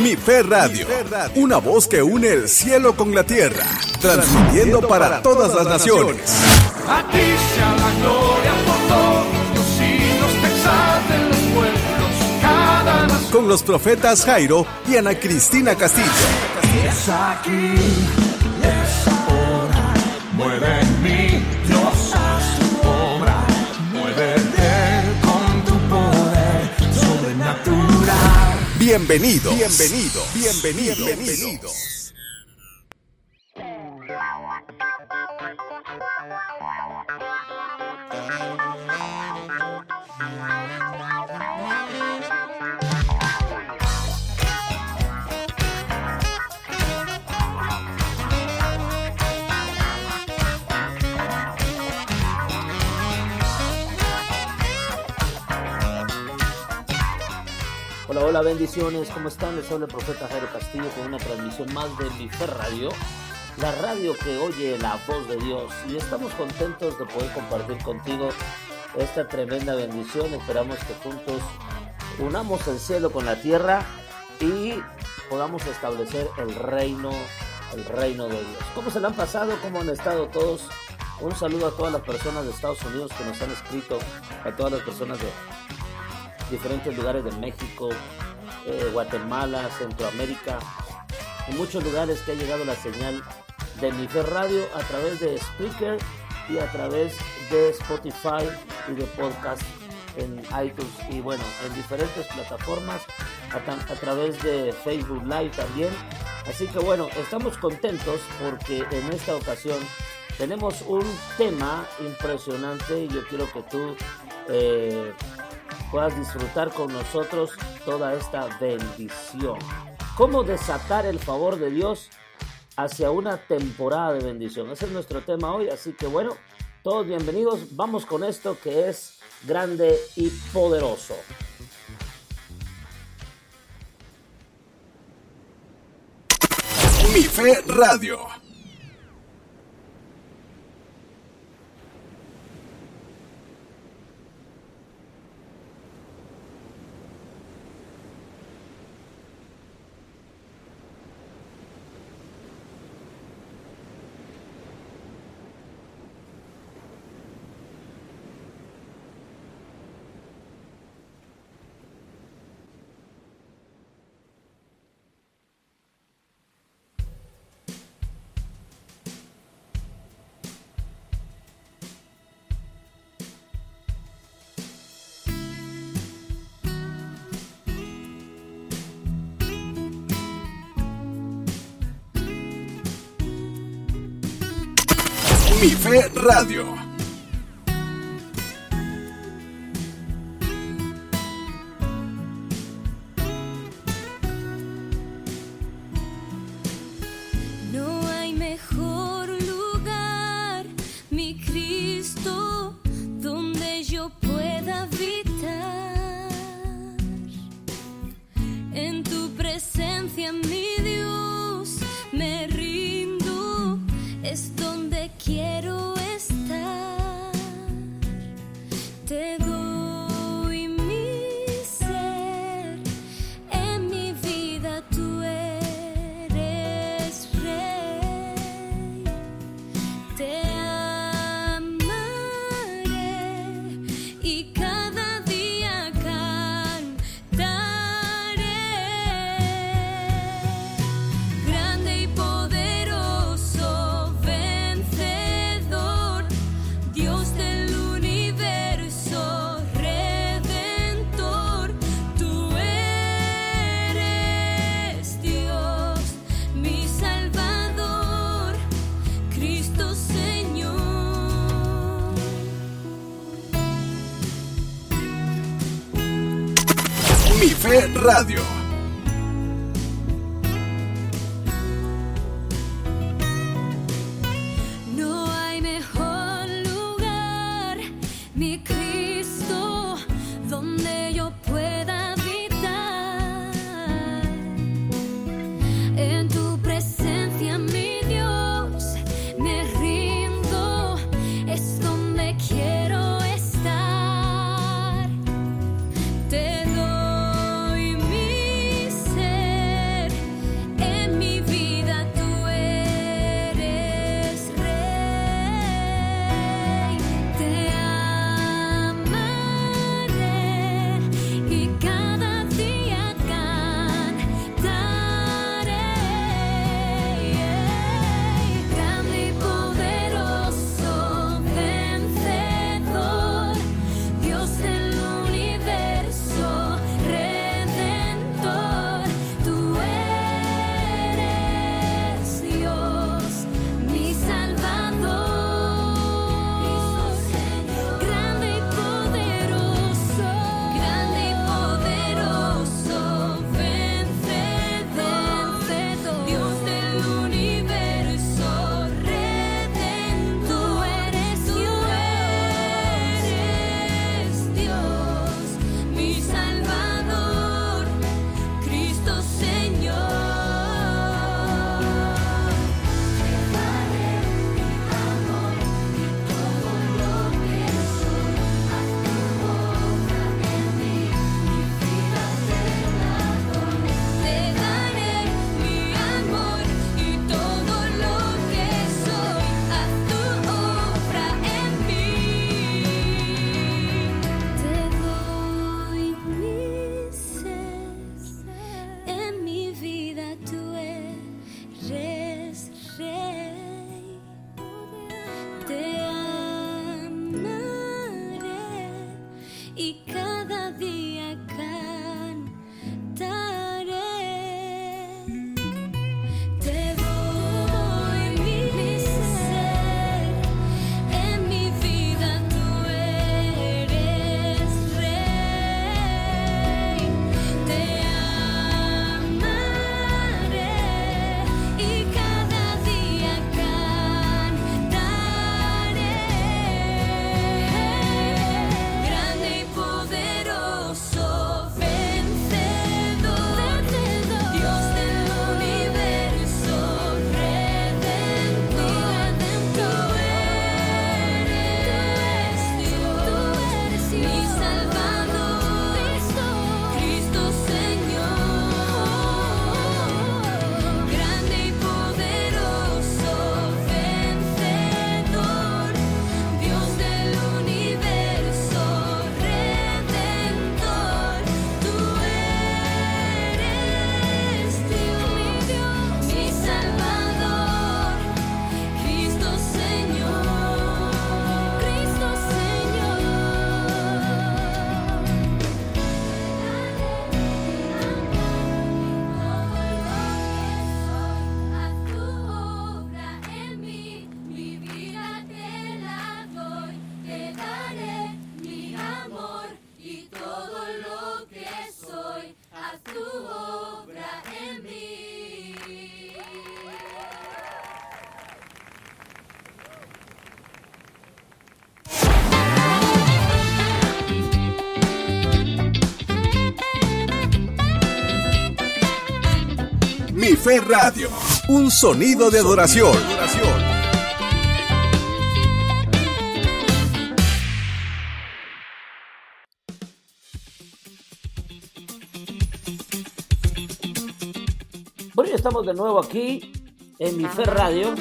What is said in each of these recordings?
Mi Fe Radio, una voz que une el cielo con la tierra, transmitiendo para todas las naciones. A ti sea la gloria por todos los te exalten los pueblos, cada nación. Con los profetas Jairo y Ana Cristina Castillo. Es aquí, es ahora, mueve en mí, sobrenatural. Bienvenidos, bienvenido, bienvenido, Hola, bendiciones, ¿cómo están? Les habla el profeta Jairo Castillo con una transmisión más de Mi Fe Radio, la radio que oye la voz de Dios. Y estamos contentos de poder compartir contigo esta tremenda bendición. Esperamos que juntos unamos el cielo con la tierra y podamos establecer el reino, el reino de Dios. ¿Cómo se le han pasado? ¿Cómo han estado todos? Un saludo a todas las personas de Estados Unidos que nos han escrito, a todas las personas de diferentes lugares de México, eh, Guatemala, Centroamérica, en muchos lugares que ha llegado la señal de Mi Fe Radio a través de Speaker y a través de Spotify y de podcast en iTunes y bueno, en diferentes plataformas a través de Facebook Live también. Así que bueno, estamos contentos porque en esta ocasión tenemos un tema impresionante y yo quiero que tú eh, puedas disfrutar con nosotros toda esta bendición. ¿Cómo desatar el favor de Dios hacia una temporada de bendición? Ese es nuestro tema hoy, así que bueno, todos bienvenidos. Vamos con esto que es grande y poderoso. Mi Fe Radio. Mi Fe Radio. Radio. Fe Radio, un sonido de adoración. Bueno, ya estamos de nuevo aquí en Mi Fe Radio.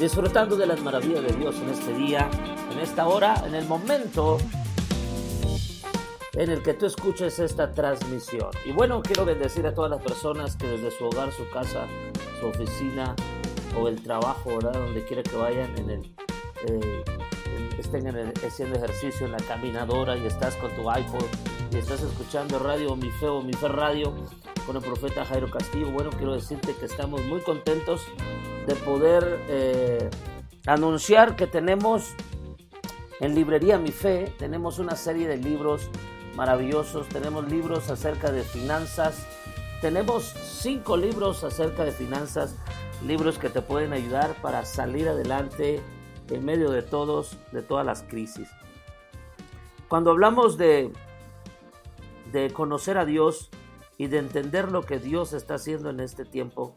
Disfrutando de las maravillas de Dios en este día, en esta hora, en el momento en el que tú escuches esta transmisión. Y bueno, quiero bendecir a todas las personas que desde su hogar, su casa, su oficina o el trabajo, ¿verdad? Donde quiera que vayan, eh, estén en el- haciendo ejercicio en la caminadora y estás con tu iPod y estás escuchando radio Mi Fe o Mi Fe Radio con el profeta Jairo Castillo. Bueno, quiero decirte que estamos muy contentos de poder eh, anunciar que tenemos En Librería Mi Fe tenemos una serie de libros maravillosos, tenemos libros acerca de finanzas, tenemos cinco libros acerca de finanzas, libros que te pueden ayudar para salir adelante en medio de todos, de todas las crisis. Cuando hablamos de, de conocer a Dios y de entender lo que Dios está haciendo en este tiempo,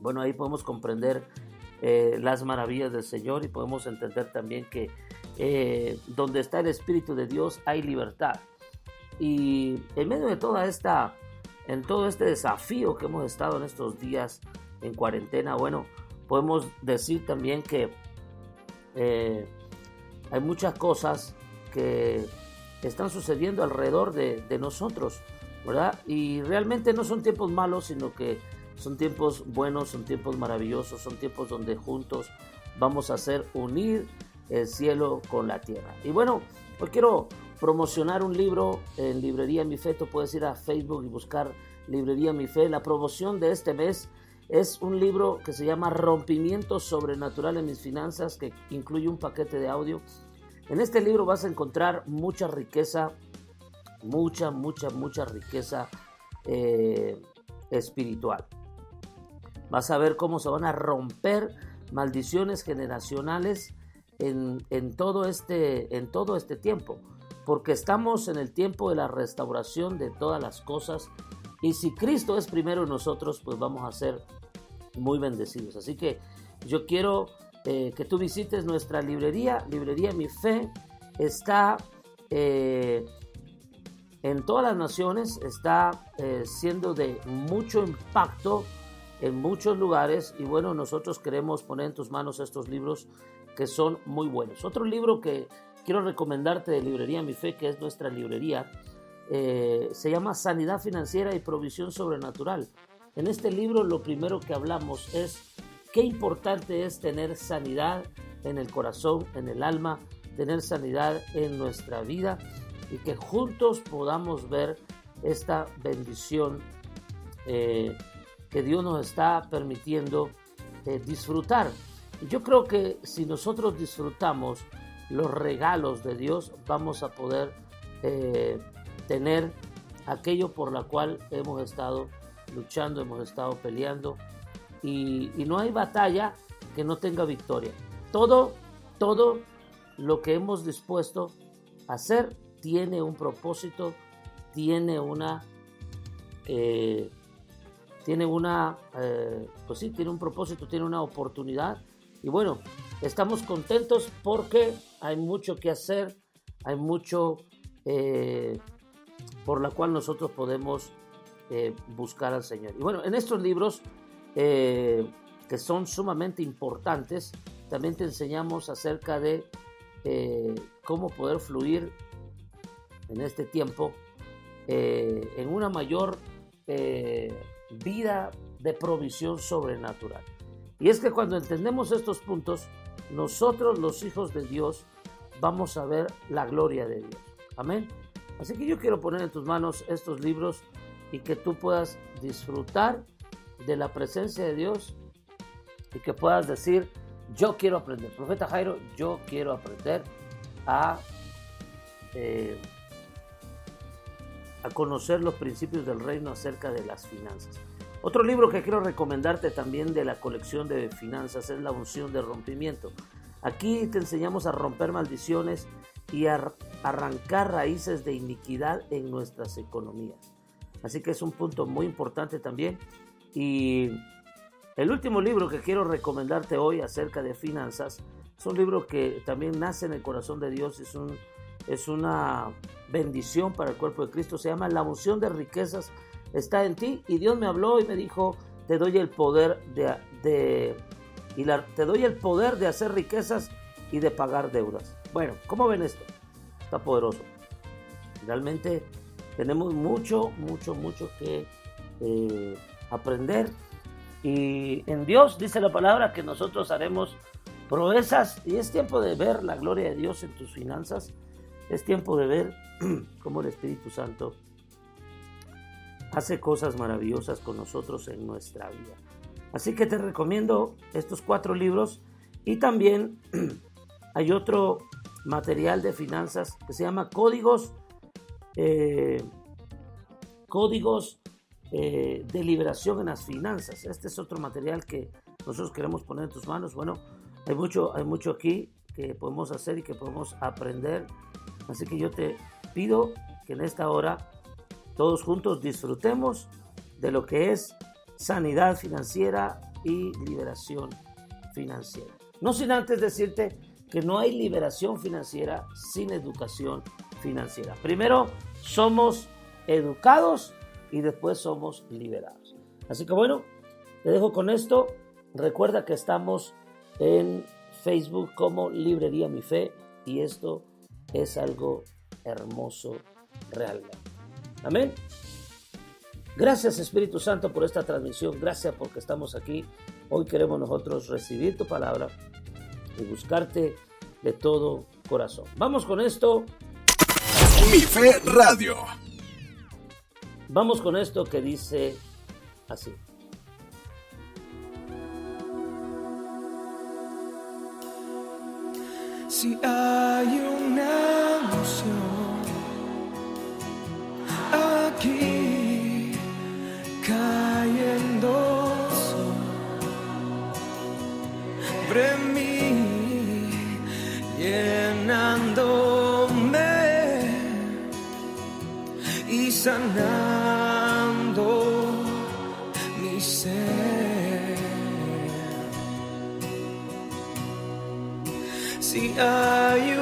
bueno, ahí podemos comprender eh, las maravillas del Señor y podemos entender también que eh, donde está el Espíritu de Dios hay libertad. Y en medio de toda esta, en todo este desafío que hemos estado en estos días en cuarentena, bueno, podemos decir también que eh, hay muchas cosas que están sucediendo alrededor de, de nosotros, ¿verdad? Y realmente no son tiempos malos, sino que son tiempos buenos, son tiempos maravillosos, son tiempos donde juntos vamos a hacer unir el cielo con la tierra. Y bueno, hoy quiero promocionar un libro en Librería Mi Fe. Tú puedes ir a Facebook y buscar Librería Mi Fe. La promoción de este mes es un libro que se llama Rompimiento Sobrenatural en mis finanzas, que incluye un paquete de audio. En este libro vas a encontrar mucha riqueza, mucha, mucha, mucha riqueza eh, espiritual. Vas a ver cómo se van a romper maldiciones generacionales en, en, todo este, en todo este tiempo, porque estamos en el tiempo de la restauración de todas las cosas y si Cristo es primero en nosotros, pues vamos a ser muy bendecidos. Así que yo quiero eh, que tú visites nuestra librería, librería Mi Fe, está eh, en todas las naciones, está eh, siendo de mucho impacto en muchos lugares y bueno, nosotros queremos poner en tus manos estos libros que son muy buenos. Otro libro que quiero recomendarte de Librería Mi Fe, que es nuestra librería, eh, se llama Sanidad Financiera y Provisión Sobrenatural. En este libro lo primero que hablamos es qué importante es tener sanidad en el corazón, en el alma, tener sanidad en nuestra vida y que juntos podamos ver esta bendición eh, que Dios nos está permitiendo eh, disfrutar. Yo creo que si nosotros disfrutamos los regalos de Dios, vamos a poder eh, tener aquello por la cual hemos estado luchando, hemos estado peleando. Y, no hay batalla que no tenga victoria. Todo, todo lo que hemos dispuesto a hacer tiene un propósito, tiene una eh, tiene una, eh, pues sí, tiene un propósito, tiene una oportunidad. Y bueno, estamos contentos porque hay mucho que hacer, hay mucho eh, por la cual nosotros podemos eh, buscar al Señor. Y bueno, en estos libros que son sumamente importantes, también te enseñamos acerca de cómo poder fluir en este tiempo en una mayor vida de provisión sobrenatural. Y es que cuando entendemos estos puntos, nosotros los hijos de Dios vamos a ver la gloria de Dios. Amén. Así que yo quiero poner en tus manos estos libros y que tú puedas disfrutar de la presencia de Dios y que puedas decir, yo quiero aprender. Profeta Jairo, yo quiero aprender a... Eh, a conocer los principios del reino acerca de las finanzas. Otro libro que quiero recomendarte también de la colección de finanzas es La unción de rompimiento. Aquí te enseñamos a romper maldiciones y a arrancar raíces de iniquidad en nuestras economías. Así que es un punto muy importante también. Y el último libro que quiero recomendarte hoy acerca de finanzas es un libro que también nace en el corazón de Dios, es un es una bendición para el cuerpo de Cristo. Se llama La unción de riquezas está en ti. Y Dios me habló y me dijo, te doy el poder de, te doy el poder de hacer riquezas y de pagar deudas. Bueno, ¿cómo ven esto? Está poderoso. Realmente tenemos mucho, mucho, mucho que eh, aprender. Y en Dios dice la palabra que nosotros haremos proezas y es tiempo de ver la gloria de Dios en tus finanzas es tiempo de ver cómo el Espíritu Santo hace cosas maravillosas con nosotros en nuestra vida. Así que te recomiendo estos cuatro libros y también hay otro material de finanzas que se llama Códigos, eh, Códigos eh, de Liberación en las Finanzas. Este es otro material que nosotros queremos poner en tus manos. Bueno, hay mucho, hay mucho aquí que podemos hacer y que podemos aprender. Así que yo te pido que en esta hora todos juntos disfrutemos de lo que es sanidad financiera y liberación financiera. No sin antes decirte que no hay liberación financiera sin educación financiera. Primero somos educados y después somos liberados. Así que bueno, te dejo con esto. Recuerda que estamos en Facebook como Librería Mi Fe y esto es algo hermoso realmente. Amén. Gracias Espíritu Santo por esta transmisión. Gracias porque estamos aquí. Hoy queremos nosotros recibir tu palabra y buscarte de todo corazón. Vamos con esto. Mi Fe Radio. Vamos con esto que dice así. Si hay una unción aquí cayendo sobre mí, llenándome y sanando mi ser. Si hay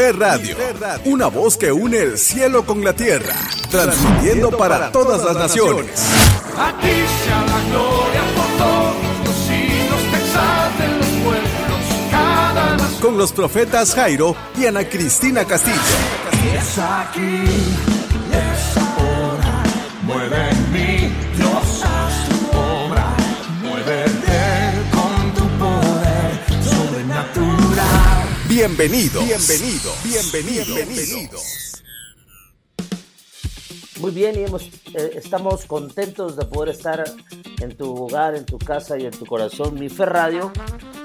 Radio, una voz que une el cielo con la tierra, transmitiendo para todas las naciones. A ti sea la gloria por todos los siglos, de cada. Con los profetas Jairo y Ana Cristina Castillo. Es aquí, es ahora, mueve en mí. Bienvenidos. Bienvenidos. Bienvenidos. Bienvenidos. Muy bien, y eh, estamos contentos de poder estar en tu hogar, en tu casa y en tu corazón. Mi Fe Radio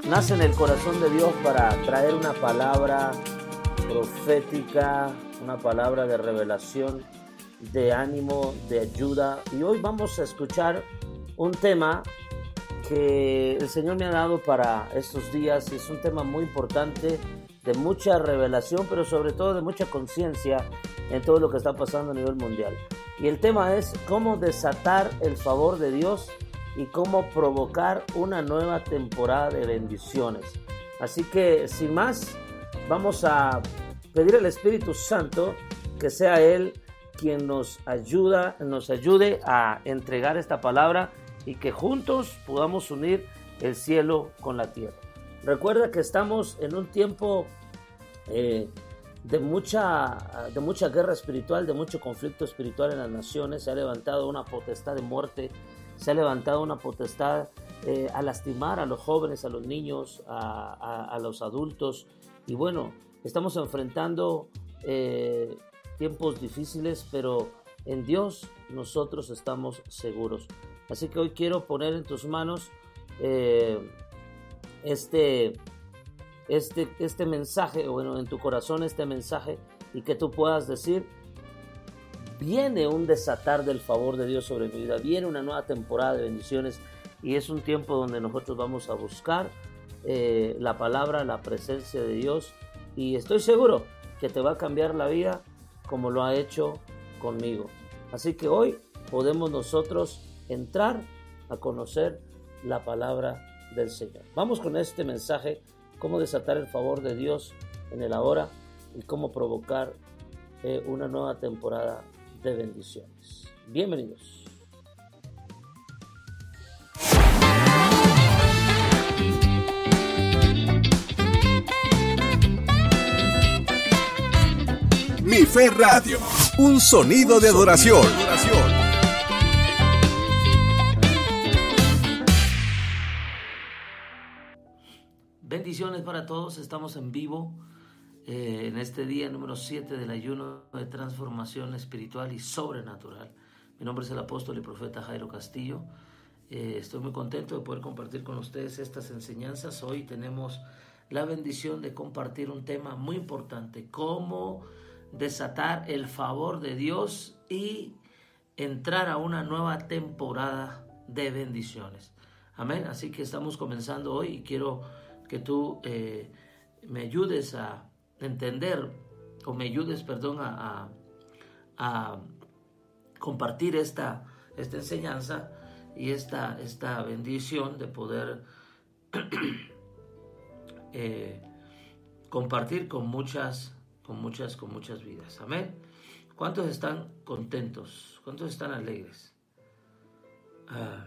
nace en el corazón de Dios para traer una palabra profética, una palabra de revelación, de ánimo, de ayuda. Y hoy vamos a escuchar un tema que el Señor me ha dado para estos días. Es un tema muy importante de mucha revelación, pero sobre todo de mucha conciencia en todo lo que está pasando a nivel mundial. Y el tema es cómo desatar el favor de Dios y cómo provocar una nueva temporada de bendiciones. Así que sin más, vamos a pedir al Espíritu Santo que sea Él quien nos ayuda, nos ayude a entregar esta palabra y que juntos podamos unir el cielo con la tierra. Recuerda que estamos en un tiempo eh, de, mucha, de mucha guerra espiritual, de mucho conflicto espiritual en las naciones. Se ha levantado una potestad de muerte, se ha levantado una potestad eh, a lastimar a los jóvenes, a los niños, a, los adultos. Y bueno, estamos enfrentando eh, tiempos difíciles, pero en Dios nosotros estamos seguros. Así que hoy quiero poner en tus manos este, este, este mensaje, bueno, en tu corazón este mensaje, y que tú puedas decir, viene un desatar del favor de Dios sobre mi vida, viene una nueva temporada de bendiciones, y es un tiempo donde nosotros vamos a buscar eh, la palabra, la presencia de Dios, y estoy seguro que te va a cambiar la vida como lo ha hecho conmigo. Así que hoy podemos nosotros entrar a conocer la palabra del Señor. Vamos con este mensaje, cómo desatar el favor de Dios en el ahora y cómo provocar eh, una nueva temporada de bendiciones. Bienvenidos. Mi Fe Radio, un sonido de adoración. Bendiciones para todos, estamos en vivo eh, en este día número 7 del ayuno de transformación espiritual y sobrenatural. Mi nombre es el apóstol y profeta Jairo Castillo. Eh, estoy muy contento de poder compartir con ustedes estas enseñanzas. Hoy tenemos la bendición de compartir un tema muy importante, cómo desatar el favor de Dios y entrar a una nueva temporada de bendiciones. Amén. Así que estamos comenzando hoy y quiero que tú eh, me ayudes a entender o me ayudes, perdón, a, a- compartir esta, esta enseñanza y esta, esta bendición de poder eh, compartir con muchas, con muchas, con muchas vidas. Amén. ¿Cuántos están contentos? ¿Cuántos están alegres? Ah,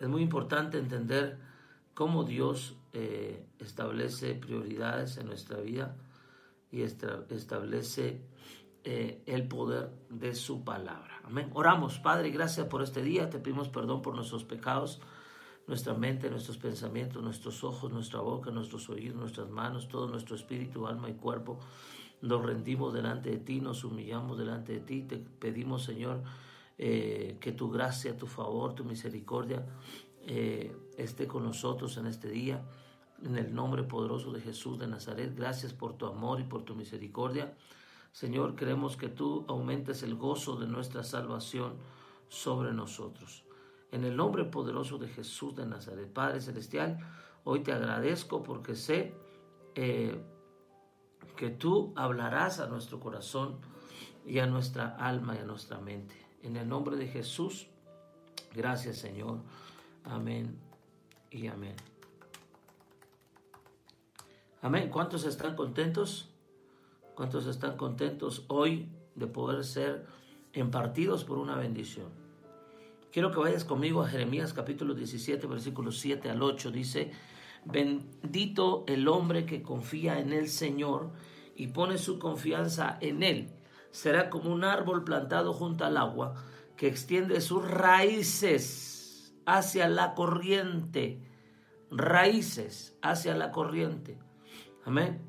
es muy importante entender cómo Dios eh, establece prioridades en nuestra vida y establece eh, el poder de su palabra. Amén. Oramos, Padre, gracias por este día. Te pedimos perdón por nuestros pecados, nuestra mente, nuestros pensamientos, nuestros ojos, nuestra boca, nuestros oídos, nuestras manos, todo nuestro espíritu, alma y cuerpo. Nos rendimos delante de ti, nos humillamos delante de ti. Te pedimos, Señor, eh, que tu gracia, tu favor, tu misericordia eh, esté con nosotros en este día. En el nombre poderoso de Jesús de Nazaret, gracias por tu amor y por tu misericordia. Señor, queremos que tú aumentes el gozo de nuestra salvación sobre nosotros. En el nombre poderoso de Jesús de Nazaret, Padre Celestial, hoy te agradezco porque sé eh, que tú hablarás a nuestro corazón y a nuestra alma y a nuestra mente. En el nombre de Jesús, gracias Señor. Amén y amén. Amén. ¿Cuántos están contentos? ¿Cuántos están contentos hoy de poder ser impartidos por una bendición? Quiero que vayas conmigo a Jeremías capítulo 17, versículos 7 al 8. Dice, bendito el hombre que confía en el Señor y pone su confianza en Él. Será como un árbol plantado junto al agua que extiende sus raíces hacia la corriente. Raíces hacia la corriente. Amén.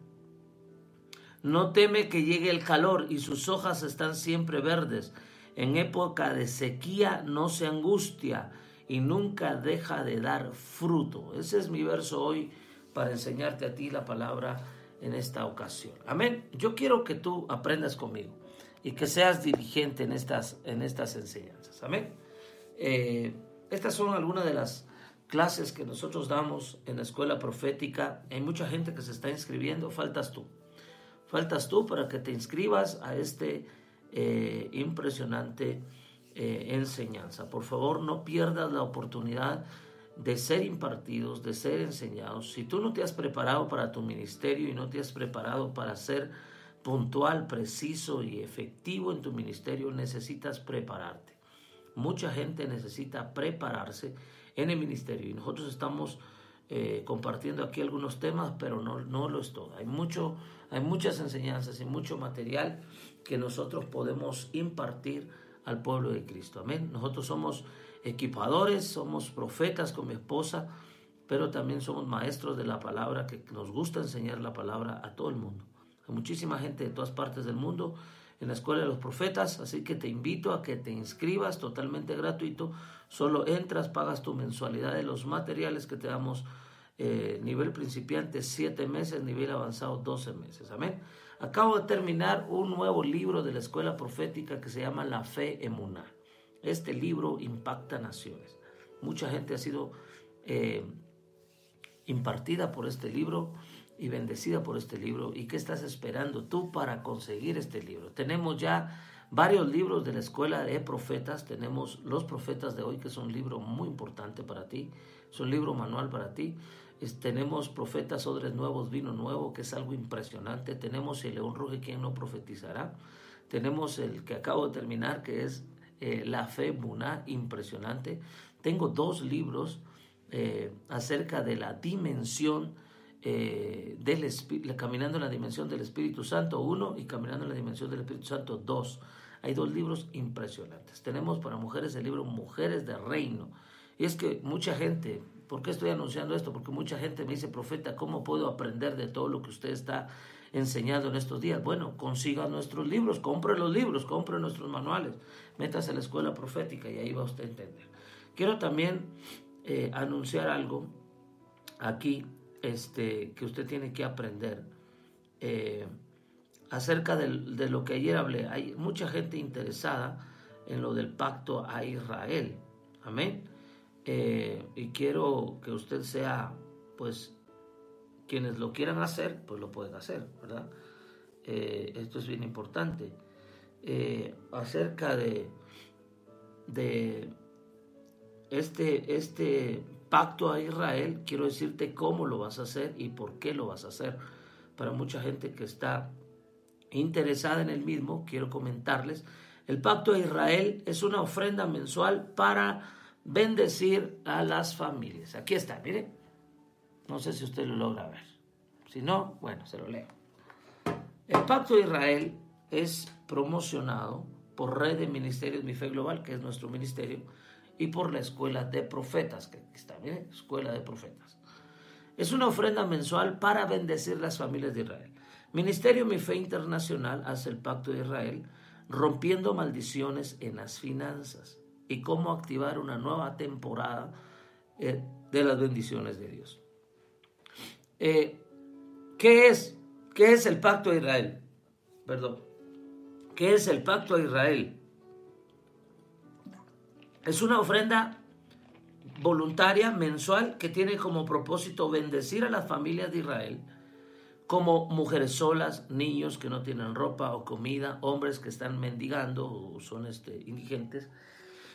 No teme que llegue el calor y sus hojas están siempre verdes. En época de sequía no se angustia y nunca deja de dar fruto. Ese es mi verso hoy para enseñarte a ti la palabra en esta ocasión. Amén. Yo quiero que tú aprendas conmigo y que seas dirigente en estas, en estas enseñanzas. Amén. Eh, estas son algunas de las clases que nosotros damos en la escuela profética. Hay mucha gente que se está inscribiendo, faltas tú. Faltas tú para que te inscribas a este eh, impresionante eh, enseñanza. Por favor, no pierdas la oportunidad de ser impartidos, de ser enseñados. Si tú no te has preparado para tu ministerio y no te has preparado para ser puntual, preciso y efectivo en tu ministerio, necesitas prepararte. Mucha gente necesita prepararse en el ministerio y nosotros estamos eh, compartiendo aquí algunos temas, pero no, no lo es todo. Hay, mucho, hay muchas enseñanzas y mucho material que nosotros podemos impartir al pueblo de Cristo. Amén. Nosotros somos equipadores, somos profetas con mi esposa, pero también somos maestros de la palabra, que nos gusta enseñar la palabra a todo el mundo. Hay muchísima gente de todas partes del mundo en la Escuela de los Profetas, así que te invito a que te inscribas totalmente gratuito. Solo entras, pagas tu mensualidad de los materiales que te damos. Eh, nivel principiante 7 meses, nivel avanzado 12 meses. Amén. Acabo de terminar un nuevo libro de la escuela profética que se llama La Fe Emuná. Este libro impacta naciones. Mucha gente ha sido eh, impartida por este libro y bendecida por este libro. ¿Y qué estás esperando tú para conseguir este libro? Tenemos ya varios libros de la escuela de profetas. Tenemos Los Profetas de hoy, que es un libro muy importante para ti. Es un libro manual para ti. tenemos Profetas Odres Nuevos, Vino Nuevo, que es algo impresionante. Tenemos el León Ruge, quien no profetizará. Tenemos el que acabo de terminar, que es eh, La Fe Muná, impresionante. Tengo dos libros eh, acerca de la dimensión eh, del caminando en la dimensión del Espíritu Santo, uno, y caminando en la dimensión del Espíritu Santo, dos. Hay dos libros impresionantes. Tenemos para mujeres el libro Mujeres de Reino. Y es que mucha gente, ¿por qué estoy anunciando esto? Porque mucha gente me dice, profeta, ¿cómo puedo aprender de todo lo que usted está enseñando en estos días? Bueno, consiga nuestros libros, compre los libros, compre nuestros manuales, métase a la escuela profética y ahí va usted a entender. Quiero también eh, anunciar algo aquí este, que usted tiene que aprender eh, acerca de, lo que ayer hablé. Hay mucha gente interesada en lo del pacto a Israel. Amén. Eh, y quiero que usted sea, pues, quienes lo quieran hacer, pues lo pueden hacer, ¿verdad? Eh, esto es bien importante. acerca de, de este, este pacto a Israel, quiero decirte cómo lo vas a hacer y por qué lo vas a hacer. Para mucha gente que está interesada en el mismo, quiero comentarles, el pacto a Israel es una ofrenda mensual para bendecir a las familias. Aquí está, mire. No sé si usted lo logra ver. Si no, bueno, se lo leo. El pacto de Israel es promocionado por Red de Ministerios Mi Fe Global, que es nuestro ministerio, y por la Escuela de Profetas, que está, bien, Escuela de Profetas. Es una ofrenda mensual para bendecir las familias de Israel. Ministerio Mi Fe Internacional hace el pacto de Israel, rompiendo maldiciones en las finanzas y cómo activar una nueva temporada eh, de las bendiciones de Dios. Eh, ¿qué, es, ¿Qué es el pacto de Israel? Perdón. ¿Qué es el pacto de Israel? Es una ofrenda voluntaria mensual que tiene como propósito bendecir a las familias de Israel, como mujeres solas, niños que no tienen ropa o comida, hombres que están mendigando o son este, indigentes.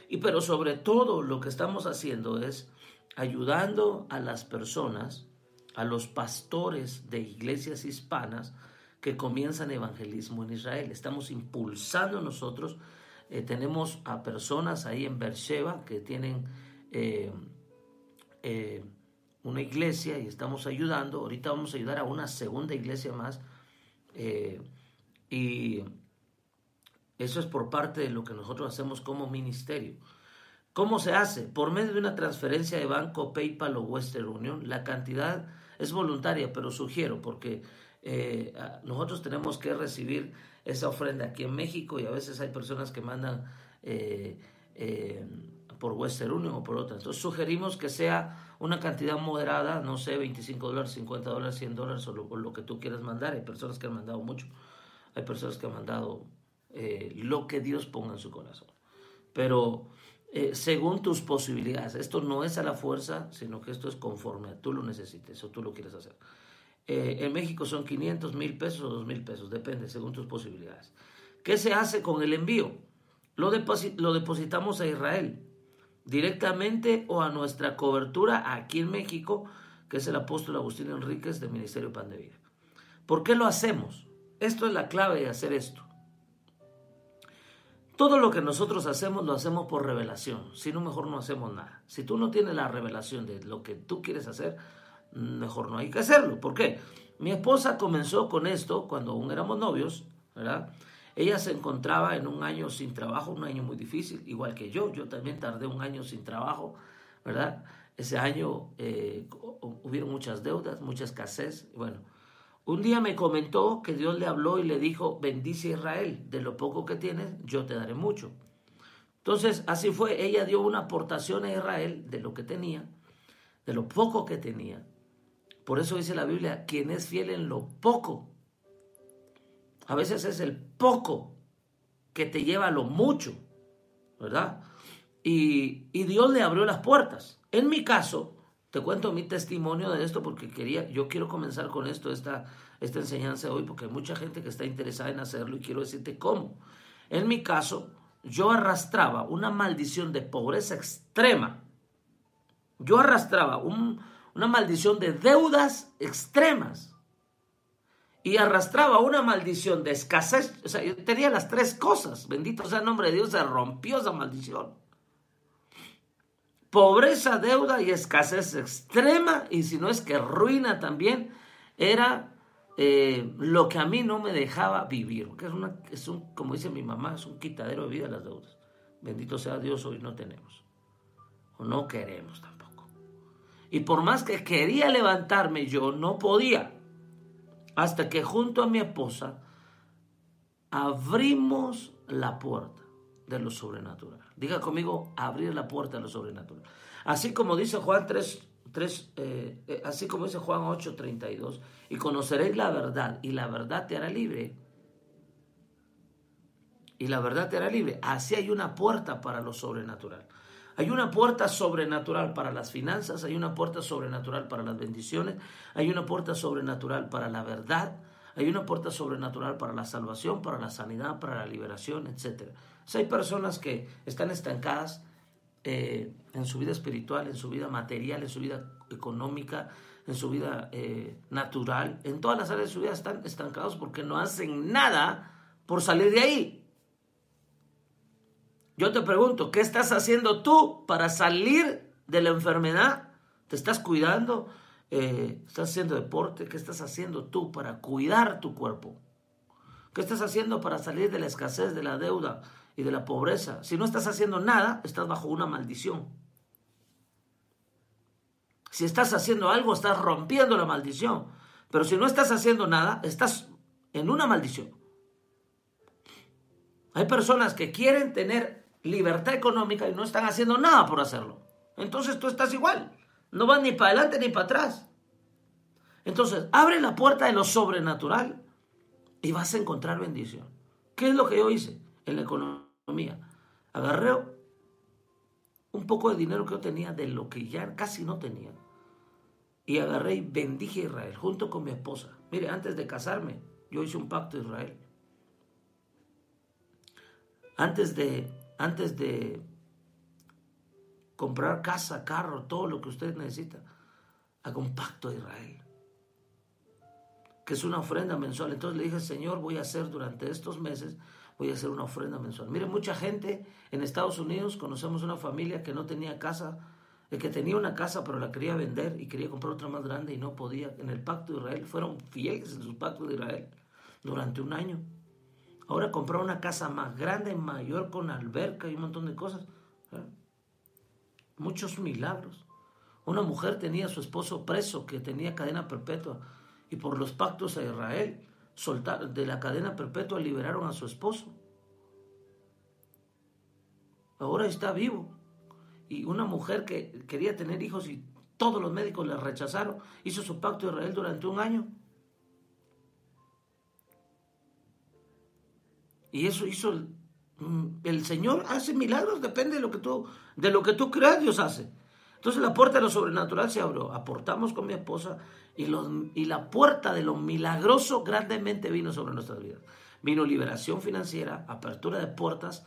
Y pero sobre todo lo que estamos haciendo es ayudando a las personas, a los pastores de iglesias hispanas que comienzan evangelismo en Israel. Estamos impulsando nosotros eh, tenemos a personas ahí en Beersheba que tienen eh, eh, una iglesia y estamos ayudando. Ahorita vamos a ayudar a una segunda iglesia más. y eso es por parte de lo que nosotros hacemos como ministerio. ¿Cómo se hace? Por medio de una transferencia de banco, PayPal o Western Union. La cantidad es voluntaria, pero sugiero, porque eh, nosotros tenemos que recibir esa ofrenda aquí en México y a veces hay personas que mandan eh, eh, por Western Union o por otra. Entonces sugerimos que sea una cantidad moderada, no sé, 25 dólares, 50 dólares, 100 dólares o lo, o lo que tú quieras mandar. Hay personas que han mandado mucho, hay personas que han mandado lo que Dios ponga en su corazón. Pero según tus posibilidades, esto no es a la fuerza, sino que esto es conforme a tú lo necesites o tú lo quieres hacer. Eh, en México son 500 mil pesos o 2 mil pesos, depende, según tus posibilidades. ¿Qué se hace con el envío? Lo, lo depositamos a Israel, directamente o a nuestra cobertura aquí en México, que es el apóstol Agustín Enríquez del Ministerio Pan de Vida. ¿Por qué lo hacemos? Esto es la clave de hacer esto. Todo lo que nosotros hacemos lo hacemos por revelación, si no mejor no hacemos nada. Si tú no tienes la revelación de lo que tú quieres hacer, mejor no hay que hacerlo. ¿Por qué? Mi esposa comenzó con esto cuando aún éramos novios, ¿verdad? Ella se encontraba en un año sin trabajo, un año muy difícil, igual que yo. Yo también tardé un año sin trabajo, ¿verdad? Ese año eh, hu- hubieron muchas deudas, mucha escasez. Bueno, un día me comentó que Dios le habló y le dijo, bendice Israel, de lo poco que tienes, yo te daré mucho. Entonces, así fue, ella dio una aportación a Israel de lo que tenía, de lo poco que tenía. Por eso dice la Biblia, quien es fiel en lo poco, a veces es el poco que te lleva a lo mucho, ¿verdad? Y, y Dios le abrió las puertas. En mi caso, te cuento mi testimonio de esto porque quería, yo quiero comenzar con esto, esta, esta enseñanza hoy, porque hay mucha gente que está interesada en hacerlo y quiero decirte cómo. En mi caso, yo arrastraba una maldición de pobreza extrema. Yo arrastraba un- una maldición de deudas extremas. Y arrastraba una maldición de escasez. O sea, tenía las tres cosas. Bendito sea el nombre de Dios, se rompió esa maldición pobreza, deuda y escasez extrema, y si no es que ruina también, era eh, lo que a mí no me dejaba vivir, que es, una, es un, como dice mi mamá, es un quitadero de vida las deudas. Bendito sea Dios, hoy no tenemos, o no queremos tampoco. Y por más que quería levantarme, yo no podía, hasta que junto a mi esposa abrimos la puerta de lo sobrenatural. Diga conmigo, abrir la puerta de lo sobrenatural. Así como dice Juan 3, 3, eh, eh, así como dice Juan 8, 32, y conoceréis la verdad, y la verdad te hará libre. Y la verdad te hará libre. Así hay una puerta para lo sobrenatural. Hay una puerta sobrenatural para las finanzas, hay una puerta sobrenatural para las bendiciones, hay una puerta sobrenatural para la verdad, hay una puerta sobrenatural para la salvación, para la sanidad, para la liberación, etc. Hay personas que están estancadas eh, en su vida espiritual, en su vida material, en su vida económica, en su vida eh, natural, en todas las áreas de su vida están estancados porque no hacen nada por salir de ahí. Yo te pregunto, ¿qué estás haciendo tú para salir de la enfermedad? ¿Te estás cuidando? Eh, ¿Estás haciendo deporte? ¿Qué estás haciendo tú para cuidar tu cuerpo? ¿Qué estás haciendo para salir de la escasez, de la deuda y de la pobreza? Si no estás haciendo nada, estás bajo una maldición. Si estás haciendo algo, estás rompiendo la maldición. Pero si no estás haciendo nada, estás en una maldición. Hay personas que quieren tener libertad económica y no están haciendo nada por hacerlo. Entonces tú estás igual. No vas ni para adelante ni para atrás. Entonces, abre la puerta de lo sobrenatural y vas a encontrar bendición. ¿Qué es lo que yo hice en la economía? Agarré un poco de dinero que yo tenía de lo que ya casi no tenía. Y agarré y bendije a Israel junto con mi esposa. Mire, antes de casarme, yo hice un pacto de Israel. Antes de, antes de comprar casa, carro, todo lo que usted necesita, haga un pacto de Israel. Que es una ofrenda mensual. Entonces le dije, Señor, voy a hacer durante estos meses, voy a hacer una ofrenda mensual. Mire, mucha gente en Estados Unidos, conocemos una familia que no tenía casa, el que tenía una casa pero la quería vender y quería comprar otra más grande y no podía. En el pacto de Israel fueron fieles en su pacto de Israel durante un año. Ahora comprar una casa más grande, mayor, con alberca y un montón de cosas. ¿verdad? Muchos milagros. Una mujer tenía a su esposo preso que tenía cadena perpetua Y por los pactos a Israel, soltar, de la cadena perpetua liberaron a su esposo. Ahora está vivo. Y una mujer que quería tener hijos y todos los médicos le rechazaron, hizo su pacto a Israel durante un año. Y eso hizo el, mm, el Señor hace milagros, depende de lo que tú de lo que tú creas, Dios hace. Entonces la puerta de lo sobrenatural se abrió. Aportamos con mi esposa y, los, y la puerta de lo milagroso grandemente vino sobre nuestras vidas. Vino liberación financiera, apertura de puertas,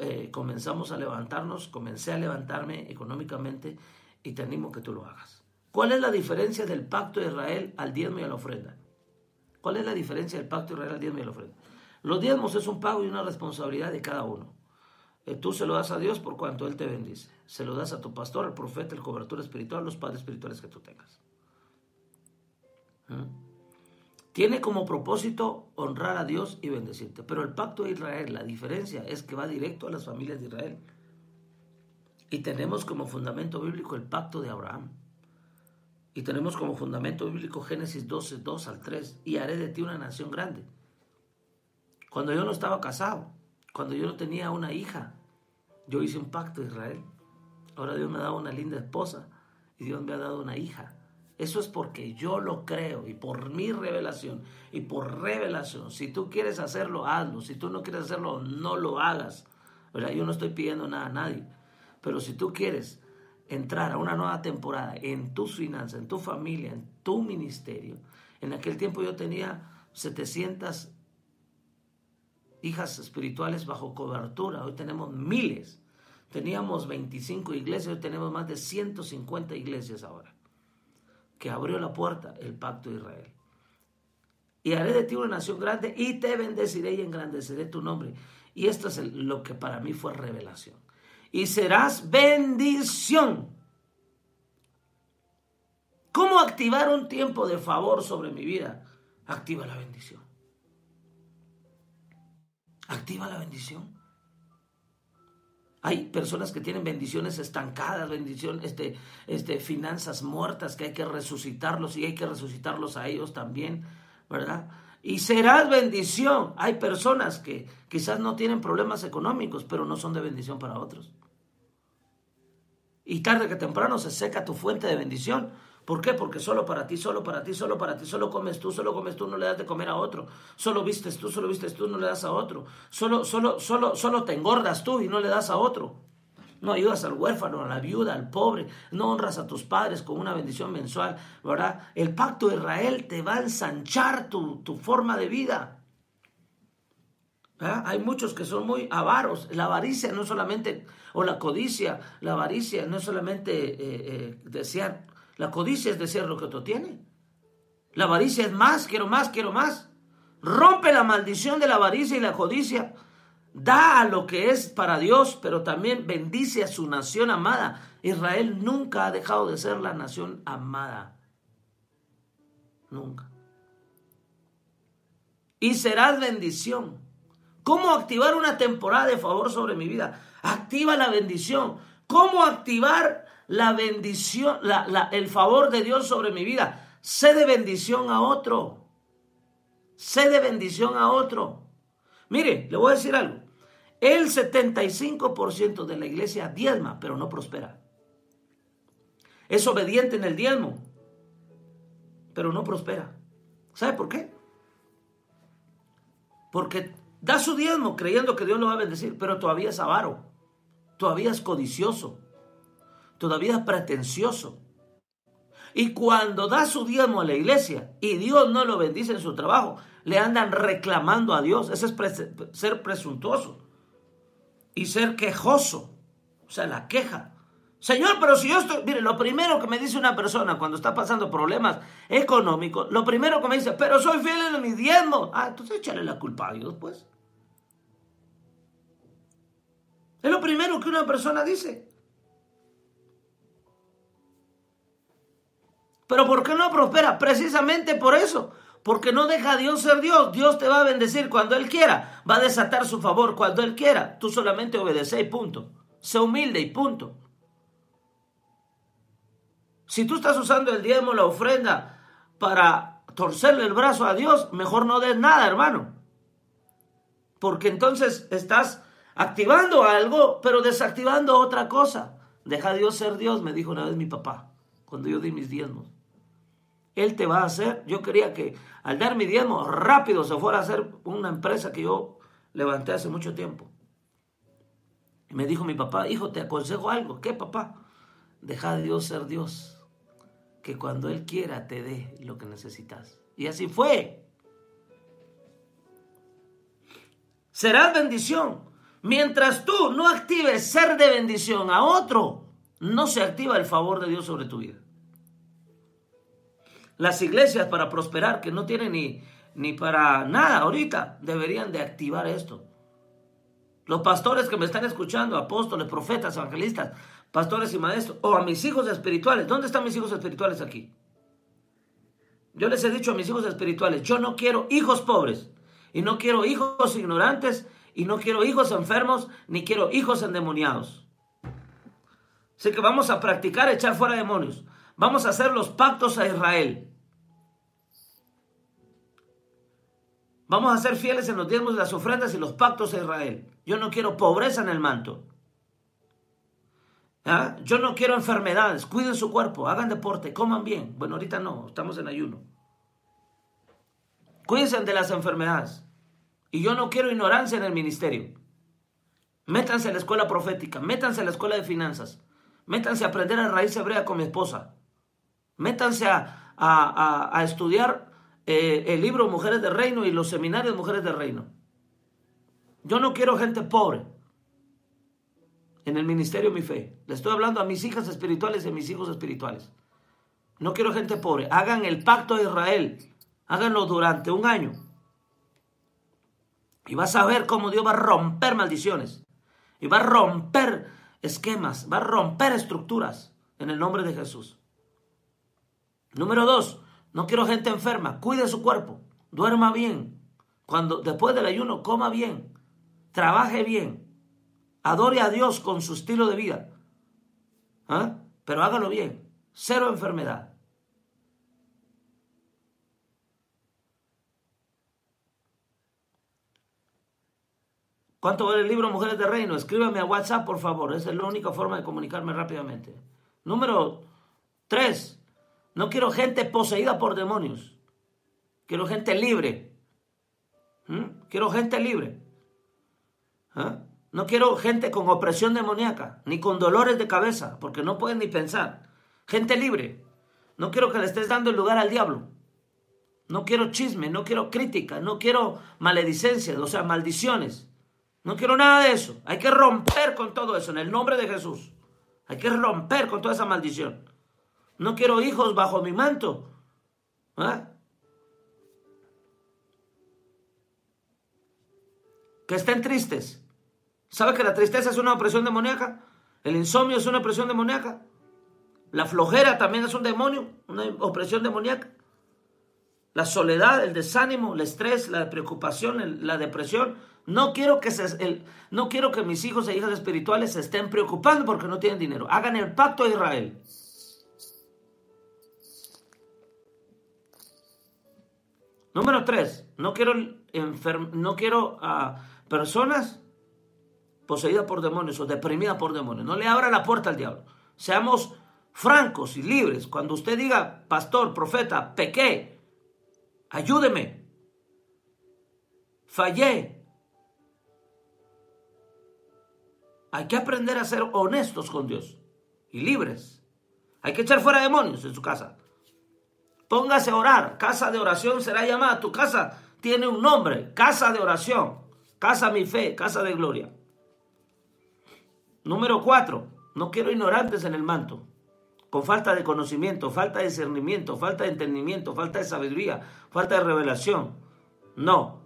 eh, comenzamos a levantarnos, comencé a levantarme económicamente y te animo que tú lo hagas. ¿Cuál es la diferencia del pacto de Israel al diezmo y a la ofrenda? ¿Cuál es la diferencia del pacto de Israel al diezmo y a la ofrenda? Los diezmos es un pago y una responsabilidad de cada uno. Eh, tú se lo das a Dios por cuanto Él te bendice. Se lo das a tu pastor, al profeta, el cobertura espiritual, los padres espirituales que tú tengas. ¿Mm? Tiene como propósito honrar a Dios y bendecirte. Pero el pacto de Israel, la diferencia es que va directo a las familias de Israel. Y tenemos como fundamento bíblico el pacto de Abraham. Y tenemos como fundamento bíblico Génesis 12, 2 al 3. Y haré de ti una nación grande. Cuando yo no estaba casado, cuando yo no tenía una hija, yo hice un pacto de Israel. Ahora Dios me ha dado una linda esposa y Dios me ha dado una hija. Eso es porque yo lo creo y por mi revelación y por revelación. Si tú quieres hacerlo, hazlo. Si tú no quieres hacerlo, no lo hagas. Yo no estoy pidiendo nada a nadie. Pero si tú quieres entrar a una nueva temporada en tus finanzas, en tu familia, en tu ministerio, en aquel tiempo yo tenía 700 hijas espirituales bajo cobertura. Hoy tenemos miles. Teníamos 25 iglesias, hoy tenemos más de 150 iglesias ahora. Que abrió la puerta el pacto de Israel. Y haré de ti una nación grande y te bendeciré y engrandeceré tu nombre. Y esto es lo que para mí fue revelación. Y serás bendición. ¿Cómo activar un tiempo de favor sobre mi vida? Activa la bendición. Activa la bendición. Hay personas que tienen bendiciones estancadas, bendición, este, este, finanzas muertas que hay que resucitarlos y hay que resucitarlos a ellos también, ¿verdad? Y serás bendición. Hay personas que quizás no tienen problemas económicos, pero no son de bendición para otros. Y tarde que temprano se seca tu fuente de bendición ¿Por qué? Porque solo para ti, solo para ti, solo para ti, solo comes tú, solo comes tú, no le das de comer a otro. Solo vistes tú, solo vistes tú, no le das a otro. Solo, solo, solo, solo te engordas tú y no le das a otro. No ayudas al huérfano, a la viuda, al pobre. No honras a tus padres con una bendición mensual, ¿verdad? El pacto de Israel te va a ensanchar tu, tu forma de vida. Hay muchos que son muy avaros. La avaricia no solamente, o la codicia, la avaricia no es solamente eh, eh, desear la codicia es desear lo que otro tiene. La avaricia es más, quiero más, quiero más. Rompe la maldición de la avaricia y la codicia. Da a lo que es para Dios, pero también bendice a su nación amada. Israel nunca ha dejado de ser la nación amada. Nunca. Y serás bendición. ¿Cómo activar una temporada de favor sobre mi vida? Activa la bendición. ¿Cómo activar la bendición, el favor de Dios sobre mi vida. Sé de bendición a otro. Sé de bendición a otro. Mire, le voy a decir algo. El 75% de la iglesia diezma, pero no prospera. Es obediente en el diezmo, pero no prospera. ¿Sabe por qué? Porque da su diezmo creyendo que Dios lo va a bendecir, pero todavía es avaro, todavía es codicioso, todavía es pretencioso. Y cuando da su diezmo a la iglesia y Dios no lo bendice en su trabajo, le andan reclamando a Dios. Ese es ser presuntuoso y ser quejoso. O sea, la queja. Señor, pero si yo estoy... Mire, lo primero que me dice una persona cuando está pasando problemas económicos, lo primero que me dice, pero soy fiel en mi diezmo. Ah, entonces échale la culpa a Dios, pues. Es lo primero que una persona dice. Pero ¿por qué no prospera? Precisamente por eso. Porque no deja a Dios ser Dios. Dios te va a bendecir cuando Él quiera. Va a desatar su favor cuando Él quiera. Tú solamente obedece y punto. Sé humilde y punto. Si tú estás usando el diezmo, la ofrenda, para torcerle el brazo a Dios, mejor no des nada, hermano. Porque entonces estás activando algo, pero desactivando otra cosa. Deja a Dios ser Dios, me dijo una vez mi papá, cuando yo di mis diezmos. Él te va a hacer. Yo quería que al dar mi diezmo rápido se fuera a hacer una empresa que yo levanté hace mucho tiempo. Y me dijo mi papá, hijo, te aconsejo algo. ¿Qué, papá? Deja a Dios ser Dios. Que cuando Él quiera te dé lo que necesitas. Y así fue. Serás bendición. Mientras tú no actives ser de bendición a otro, no se activa el favor de Dios sobre tu vida. Las iglesias para prosperar, que no tienen ni, ni para nada ahorita, deberían de activar esto. Los pastores que me están escuchando, apóstoles, profetas, evangelistas, pastores y maestros, o a mis hijos espirituales. ¿Dónde están mis hijos espirituales aquí? Yo les he dicho a mis hijos espirituales, yo no quiero hijos pobres, y no quiero hijos ignorantes, y no quiero hijos enfermos, ni quiero hijos endemoniados. Así que vamos a practicar echar fuera demonios. Vamos a hacer los pactos a Israel. Vamos a ser fieles en los diezmos, las ofrendas y los pactos a Israel. Yo no quiero pobreza en el manto. ¿Ah? Yo no quiero enfermedades. Cuiden su cuerpo, hagan deporte, coman bien. Bueno, ahorita no, estamos en ayuno. Cuídense de las enfermedades. Y yo no quiero ignorancia en el ministerio. Métanse a la escuela profética, métanse a la escuela de finanzas, métanse a aprender a raíz hebrea con mi esposa, métanse a, a, a estudiar eh, el libro Mujeres del Reino y los seminarios Mujeres del Reino. Yo no quiero gente pobre en el ministerio de mi fe. Le estoy hablando a mis hijas espirituales y a mis hijos espirituales. No quiero gente pobre. Hagan el pacto de Israel. Háganlo durante un año. Y vas a ver cómo Dios va a romper maldiciones. Y va a romper esquemas. Va a romper estructuras en el nombre de Jesús. Número dos, no quiero gente enferma. Cuide su cuerpo. Duerma bien. Cuando después del ayuno coma bien. Trabaje bien. Adore a Dios con su estilo de vida. ¿Ah? Pero hágalo bien. Cero enfermedad. ¿Cuánto vale el libro Mujeres de Reino? Escríbame a WhatsApp, por favor. Esa es la única forma de comunicarme rápidamente. Número 3. No quiero gente poseída por demonios. Quiero gente libre. ¿Mm? Quiero gente libre. ¿Ah? No quiero gente con opresión demoníaca, ni con dolores de cabeza, porque no pueden ni pensar. Gente libre. No quiero que le estés dando el lugar al diablo. No quiero chisme, no quiero crítica, no quiero maledicencias, o sea, maldiciones. No quiero nada de eso. Hay que romper con todo eso en el nombre de Jesús. Hay que romper con toda esa maldición. No quiero hijos bajo mi manto. ¿Ah? Que estén tristes. ¿Sabe que la tristeza es una opresión demoníaca? El insomnio es una opresión demoníaca. La flojera también es un demonio, una opresión demoníaca. La soledad, el desánimo, el estrés, la preocupación, la depresión. No quiero que se, no quiero que mis hijos e hijas espirituales se estén preocupando porque no tienen dinero. Hagan el pacto de Israel. Número tres, no quiero, no quiero a personas poseídas por demonios o deprimidas por demonios. No le abra la puerta al diablo. Seamos francos y libres. Cuando usted diga, pastor, profeta, pequé, ayúdeme, fallé. Hay que aprender a ser honestos con Dios y libres. Hay que echar fuera demonios en su casa. Póngase a orar. Casa de oración será llamada. Tu casa tiene un nombre. Casa de oración. Casa mi fe. Casa de gloria. Número cuatro. No quiero ignorantes en el manto. Con falta de conocimiento, falta de discernimiento, falta de entendimiento, falta de sabiduría, falta de revelación. No.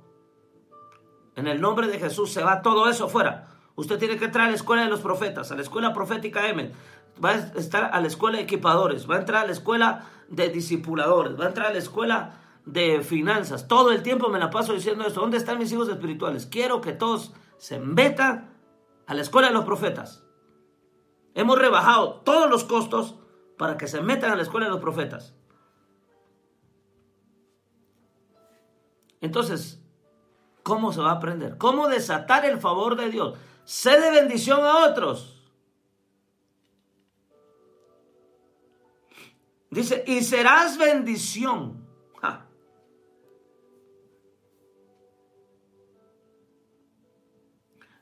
En el nombre de Jesús se va todo eso fuera. Usted tiene que entrar a la escuela de los profetas, a la escuela profética M. Va a estar a la escuela de equipadores, va a entrar a la escuela de discipuladores, va a entrar a la escuela de finanzas. Todo el tiempo me la paso diciendo esto. ¿Dónde están mis hijos espirituales? Quiero que todos se metan a la escuela de los profetas. Hemos rebajado todos los costos para que se metan a la escuela de los profetas. Entonces, ¿cómo se va a aprender? ¿Cómo desatar el favor de Dios? Sé de bendición a otros. Dice, y serás bendición.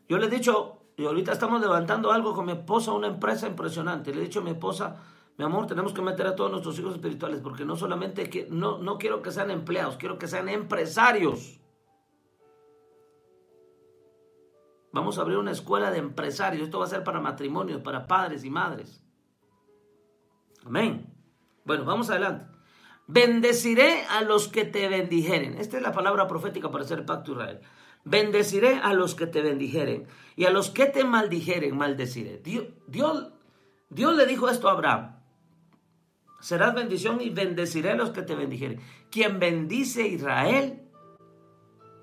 Yo le he dicho, y ahorita estamos levantando algo con mi esposa, una empresa impresionante. Le he dicho a mi esposa, mi amor, tenemos que meter a todos nuestros hijos espirituales, porque no solamente que, no, no quiero que sean empleados, quiero que sean empresarios. Vamos a abrir una escuela de empresarios. Esto va a ser para matrimonios, para padres y madres. Amén. Bueno, vamos adelante. Bendeciré a los que te bendijeren. Esta es la palabra profética para hacer el pacto Israel. Bendeciré a los que te bendijeren y a los que te maldijeren, maldeciré. Dios, Dios, Dios le dijo esto a Abraham. Serás bendición y bendeciré a los que te bendijeren. Quien bendice a Israel,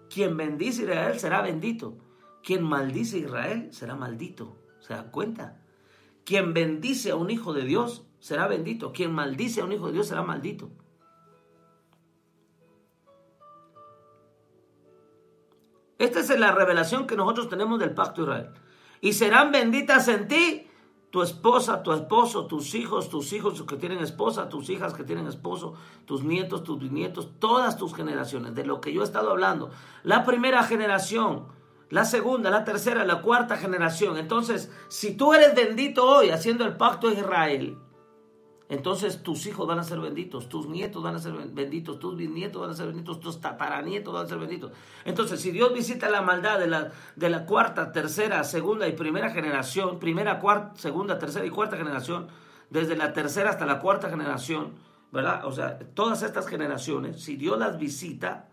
quien bendice a Israel será bendito. Quien maldice a Israel será maldito. ¿Se da cuenta? Quien bendice a un hijo de Dios será bendito. Quien maldice a un hijo de Dios será maldito. Esta es la revelación que nosotros tenemos del pacto Israel. Y serán benditas en ti tu esposa, tu esposo, tus hijos, tus hijos que tienen esposa, tus hijas que tienen esposo, tus nietos, tus bisnietos, todas tus generaciones, de lo que yo he estado hablando. La primera generación, la segunda, la tercera, la cuarta generación. Entonces, si tú eres bendito hoy haciendo el pacto de Israel, entonces tus hijos van a ser benditos, tus nietos van a ser benditos, tus bisnietos van a ser benditos, tus tataranietos van a ser benditos. Entonces, si Dios visita la maldad de la, de la cuarta, tercera, segunda y primera generación, primera, cuarta, segunda, tercera y cuarta generación, desde la tercera hasta la cuarta generación, ¿verdad? O sea, todas estas generaciones, si Dios las visita,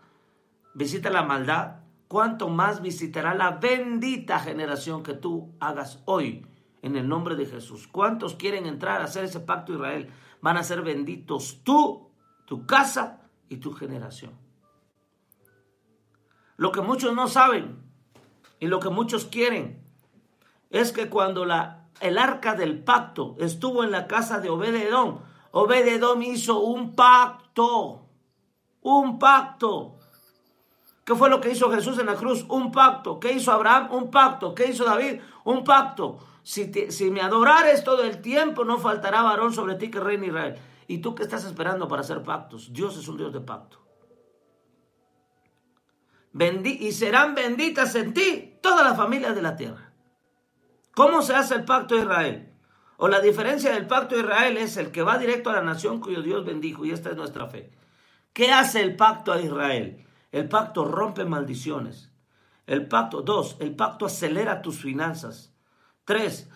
visita la maldad, ¿cuánto más visitará la bendita generación que tú hagas hoy? En el nombre de Jesús. ¿Cuántos quieren entrar a hacer ese pacto Israel? Van a ser benditos tú, tu casa y tu generación. Lo que muchos no saben y lo que muchos quieren es que cuando la, el arca del pacto estuvo en la casa de Obededón, Obededón hizo un pacto, un pacto. ¿Qué fue lo que hizo Jesús en la cruz? Un pacto. ¿Qué hizo Abraham? Un pacto. ¿Qué hizo David? Un pacto. Si, me adorares todo el tiempo, no faltará varón sobre ti que reine Israel. ¿Y tú qué estás esperando para hacer pactos? Dios es un Dios de pacto. Bendi y serán benditas en ti todas las familias de la tierra. ¿Cómo se hace el pacto de Israel? O la diferencia del pacto de Israel es el que va directo a la nación cuyo Dios bendijo, y esta es nuestra fe. ¿Qué hace el pacto a Israel? El pacto rompe maldiciones. El pacto, dos, el pacto acelera tus finanzas. Tres,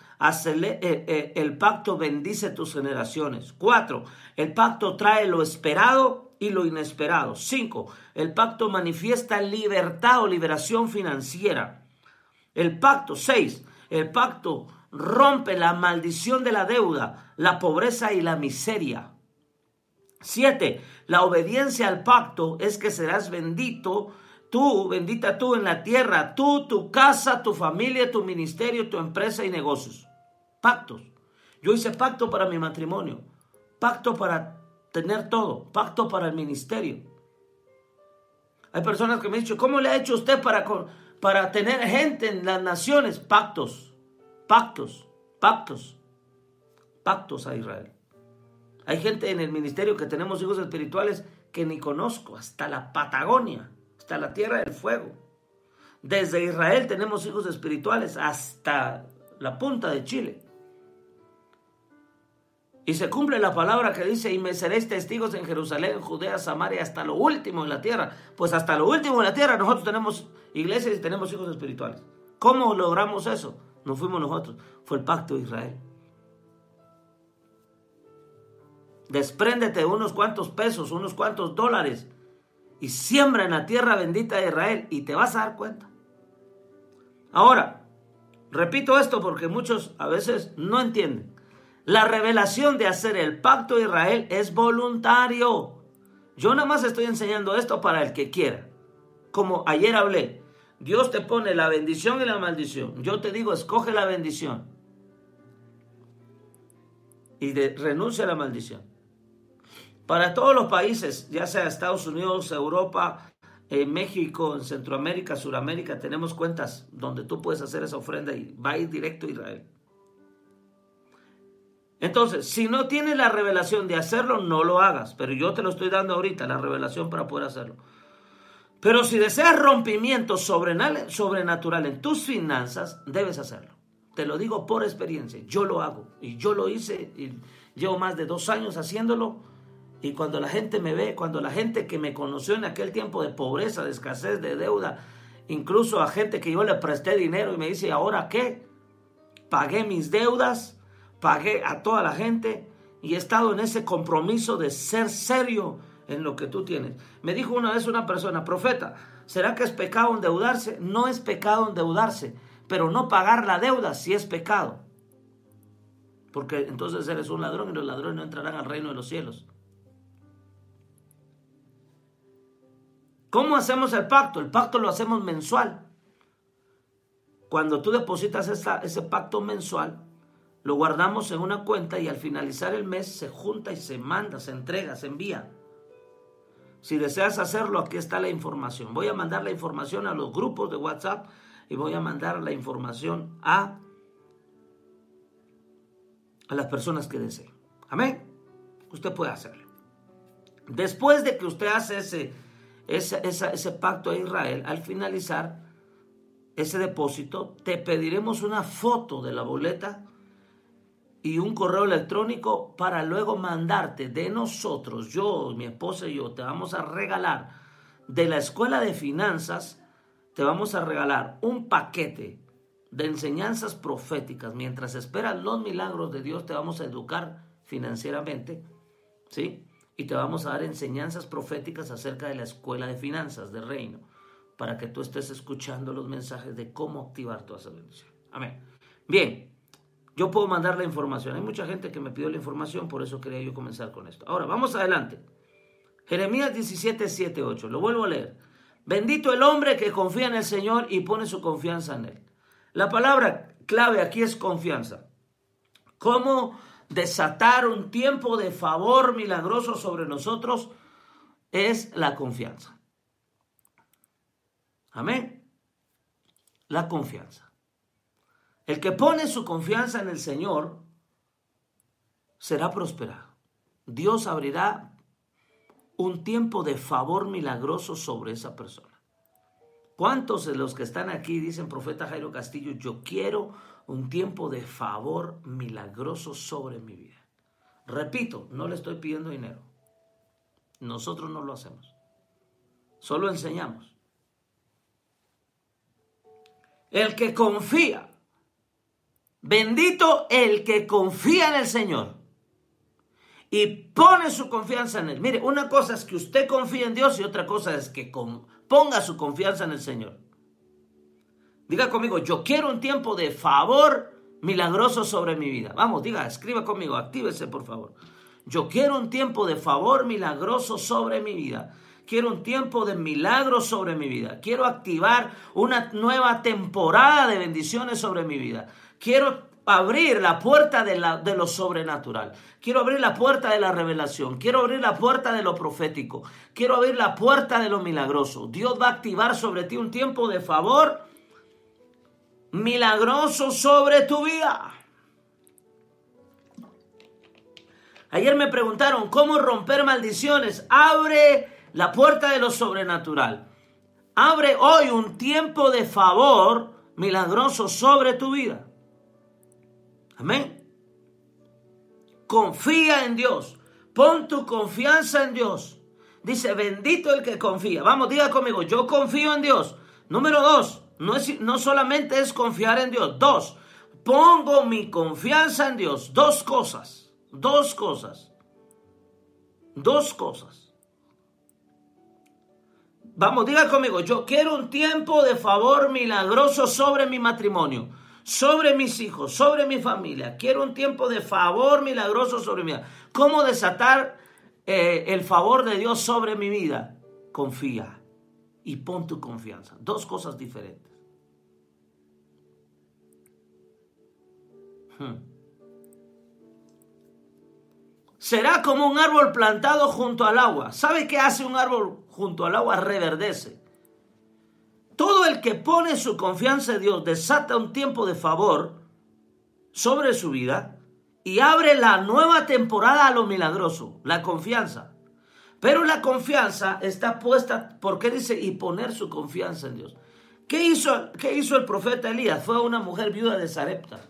eh, eh, el pacto bendice tus generaciones. Cuatro, el pacto trae lo esperado y lo inesperado. Cinco, el pacto manifiesta libertad o liberación financiera. El pacto, seis, el pacto rompe la maldición de la deuda, la pobreza y la miseria. Siete, la obediencia al pacto es que serás bendito tú, bendita tú en la tierra, tú, tu casa, tu familia, tu ministerio, tu empresa y negocios. Pactos. Yo hice pacto para mi matrimonio, pacto para tener todo, pacto para el ministerio. Hay personas que me han dicho, ¿cómo le ha hecho usted para, para tener gente en las naciones? Pactos, pactos, pactos, pactos a Israel. Hay gente en el ministerio que tenemos hijos espirituales que ni conozco, hasta la Patagonia hasta la tierra del fuego. Desde Israel tenemos hijos espirituales hasta la punta de Chile. Y se cumple la palabra que dice, y me seréis testigos en Jerusalén, Judea, Samaria, hasta lo último en la tierra. Pues hasta lo último en la tierra nosotros tenemos iglesias y tenemos hijos espirituales. ¿Cómo logramos eso? No fuimos nosotros, fue el pacto de Israel. Despréndete unos cuantos pesos, unos cuantos dólares y siembra en la tierra bendita de Israel y te vas a dar cuenta. Ahora, repito esto porque muchos a veces no entienden. La revelación de hacer el pacto de Israel es voluntario. Yo nada más estoy enseñando esto para el que quiera. Como ayer hablé, Dios te pone la bendición y la maldición. Yo te digo, escoge la bendición. Y renuncia a la maldición para todos los países, ya sea Estados Unidos, Europa, en México, en Centroamérica, Suramérica, tenemos cuentas donde tú puedes hacer esa ofrenda y va a ir directo a Israel. Entonces, si no tienes la revelación de hacerlo, no lo hagas. Pero yo te lo estoy dando ahorita, la revelación para poder hacerlo. Pero si deseas rompimiento sobrenatural en tus finanzas, debes hacerlo. Te lo digo por experiencia. Yo lo hago. Y yo lo hice. Y llevo más de dos años haciéndolo. Y cuando la gente me ve, cuando la gente que me conoció en aquel tiempo de pobreza, de escasez, de deuda, incluso a gente que yo le presté dinero y me dice, ¿ahora qué? Pagué mis deudas, pagué a toda la gente y he estado en ese compromiso de ser serio en lo que tú tienes. Me dijo una vez una persona, profeta, ¿será que es pecado endeudarse? No es pecado endeudarse, pero no pagar la deuda sí es pecado. Porque entonces eres un ladrón y los ladrones no entrarán al reino de los cielos. ¿Cómo hacemos el pacto? El pacto lo hacemos mensual. Cuando tú depositas ese pacto mensual, lo guardamos en una cuenta y al finalizar el mes se junta y se manda, se entrega, se envía. Si deseas hacerlo, aquí está la información. Voy a mandar la información a los grupos de WhatsApp y voy a mandar la información a, a las personas que deseen. Amén. Usted puede hacerlo. Después de que usted hace ese, ese, ese pacto a Israel, al finalizar ese depósito, te pediremos una foto de la boleta y un correo electrónico para luego mandarte de nosotros, yo, mi esposa y yo, te vamos a regalar de la escuela de finanzas, te vamos a regalar un paquete de enseñanzas proféticas. Mientras esperas los milagros de Dios, te vamos a educar financieramente, ¿sí? Y te vamos a dar enseñanzas proféticas acerca de la escuela de finanzas del reino, para que tú estés escuchando los mensajes de cómo activar toda esa bendición. Amén. Bien, yo puedo mandar la información. Hay mucha gente que me pidió la información, por eso quería yo comenzar con esto. Ahora, vamos adelante. Jeremías 17, 7, 8. Lo vuelvo a leer. Bendito el hombre que confía en el Señor y pone su confianza en Él. La palabra clave aquí es confianza. ¿Cómo desatar un tiempo de favor milagroso sobre nosotros? Es la confianza. Amén. La confianza. El que pone su confianza en el Señor será prosperado. Dios abrirá un tiempo de favor milagroso sobre esa persona. ¿Cuántos de los que están aquí dicen, profeta Jairo Castillo, yo quiero un tiempo de favor milagroso sobre mi vida? Repito, no le estoy pidiendo dinero. Nosotros no lo hacemos. Solo enseñamos. El que confía, bendito el que confía en el Señor y pone su confianza en Él. Mire, una cosa es que usted confíe en Dios y otra cosa es que con- ponga su confianza en el Señor. Diga conmigo, yo quiero un tiempo de favor milagroso sobre mi vida. Vamos, diga, escriba conmigo, actívese por favor. Yo quiero un tiempo de favor milagroso sobre mi vida. Quiero un tiempo de milagros sobre mi vida. Quiero activar una nueva temporada de bendiciones sobre mi vida. Quiero abrir la puerta de, la- de lo sobrenatural. Quiero abrir la puerta de la revelación. Quiero abrir la puerta de lo profético. Quiero abrir la puerta de lo milagroso. Dios va a activar sobre ti un tiempo de favor milagroso sobre tu vida. Ayer me preguntaron cómo romper maldiciones. Abre la puerta de lo sobrenatural. Abre hoy un tiempo de favor milagroso sobre tu vida. Amén. Confía en Dios. Pon tu confianza en Dios. Dice, bendito el que confía. Vamos, diga conmigo, yo confío en Dios. Número dos, no, es, no solamente es confiar en Dios. Dos, pongo mi confianza en Dios. Dos cosas. Dos cosas. Dos cosas. Vamos, diga conmigo, yo quiero un tiempo de favor milagroso sobre mi matrimonio, sobre mis hijos, sobre mi familia. Quiero un tiempo de favor milagroso sobre mi vida. ¿Cómo desatar eh, el favor de Dios sobre mi vida? Confía y pon tu confianza. Dos cosas diferentes. Hmm. Será como un árbol plantado junto al agua. ¿Sabe qué hace un árbol junto al agua? Reverdece. Todo el que pone su confianza en Dios desata un tiempo de favor sobre su vida y abre la nueva temporada a lo milagroso, la confianza. Pero la confianza está puesta, porque dice, y poner su confianza en Dios. ¿Qué hizo, qué hizo el profeta Elías? Fue una mujer viuda de Sarepta.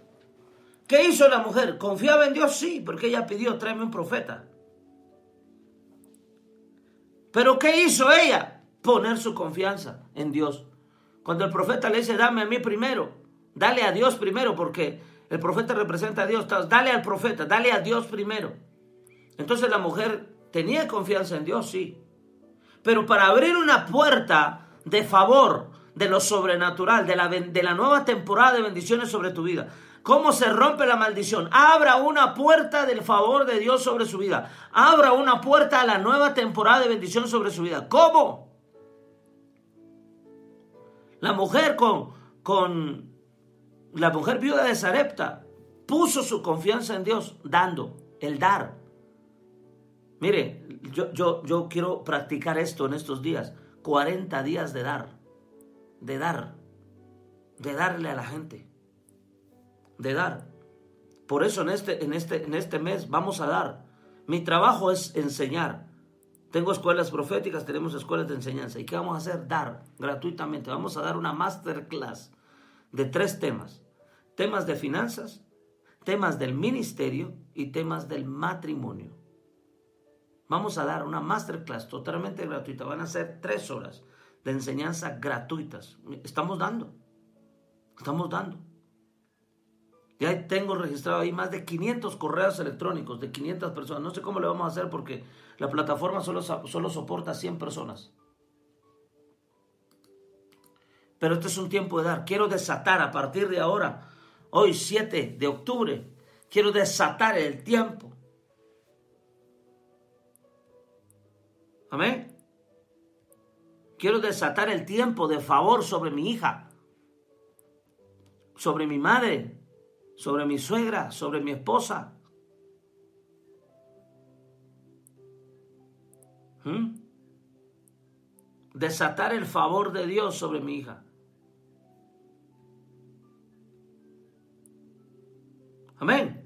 ¿Qué hizo la mujer? ¿Confiaba en Dios? Sí, porque ella pidió, tráeme un profeta. Pero ¿qué hizo ella? Poner su confianza en Dios. Cuando el profeta le dice, dame a mí primero, dale a Dios primero, porque el profeta representa a Dios, dale al profeta, dale a Dios primero. Entonces la mujer tenía confianza en Dios, sí. Pero para abrir una puerta de favor, de lo sobrenatural, de la, de la nueva temporada de bendiciones sobre tu vida, ¿Cómo se rompe la maldición? Abra una puerta del favor de Dios sobre su vida. Abra una puerta a la nueva temporada de bendición sobre su vida. ¿Cómo? La mujer con, con la mujer viuda de Sarepta puso su confianza en Dios dando, el dar. Mire, yo, yo, yo quiero practicar esto en estos días. 40 días de dar, de dar, de darle a la gente de dar. Por eso en este, en, este, en este mes vamos a dar. Mi trabajo es enseñar. Tengo escuelas proféticas, tenemos escuelas de enseñanza. ¿Y qué vamos a hacer? Dar gratuitamente. Vamos a dar una masterclass de tres temas. Temas de finanzas, temas del ministerio y temas del matrimonio. Vamos a dar una masterclass totalmente gratuita. Van a ser tres horas de enseñanza gratuitas. Estamos dando. Estamos dando. Ya tengo registrado ahí más de 500 correos electrónicos de 500 personas. No sé cómo le vamos a hacer porque la plataforma solo, solo soporta 100 personas. Pero este es un tiempo de dar. Quiero desatar a partir de ahora, hoy 7 de octubre, quiero desatar el tiempo. Amén. Quiero desatar el tiempo de favor sobre mi hija, sobre mi madre, sobre mi suegra, sobre mi esposa. ¿Mm? Desatar el favor de Dios sobre mi hija. Amén.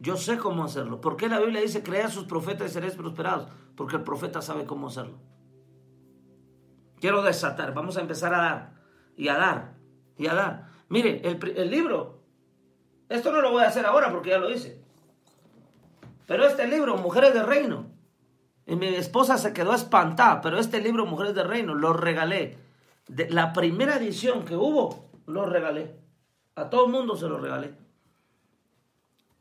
Yo sé cómo hacerlo. ¿Por qué la Biblia dice crea a sus profetas y seréis prosperados? Porque el profeta sabe cómo hacerlo. Quiero desatar. Vamos a empezar a dar. Y a dar. Y a dar. Mire, el, libro. Esto no lo voy a hacer ahora porque ya lo hice. Pero este libro, Mujeres de Reino. Y mi esposa se quedó espantada. Pero este libro, Mujeres de Reino, lo regalé. De la primera edición que hubo, lo regalé. A todo el mundo se lo regalé.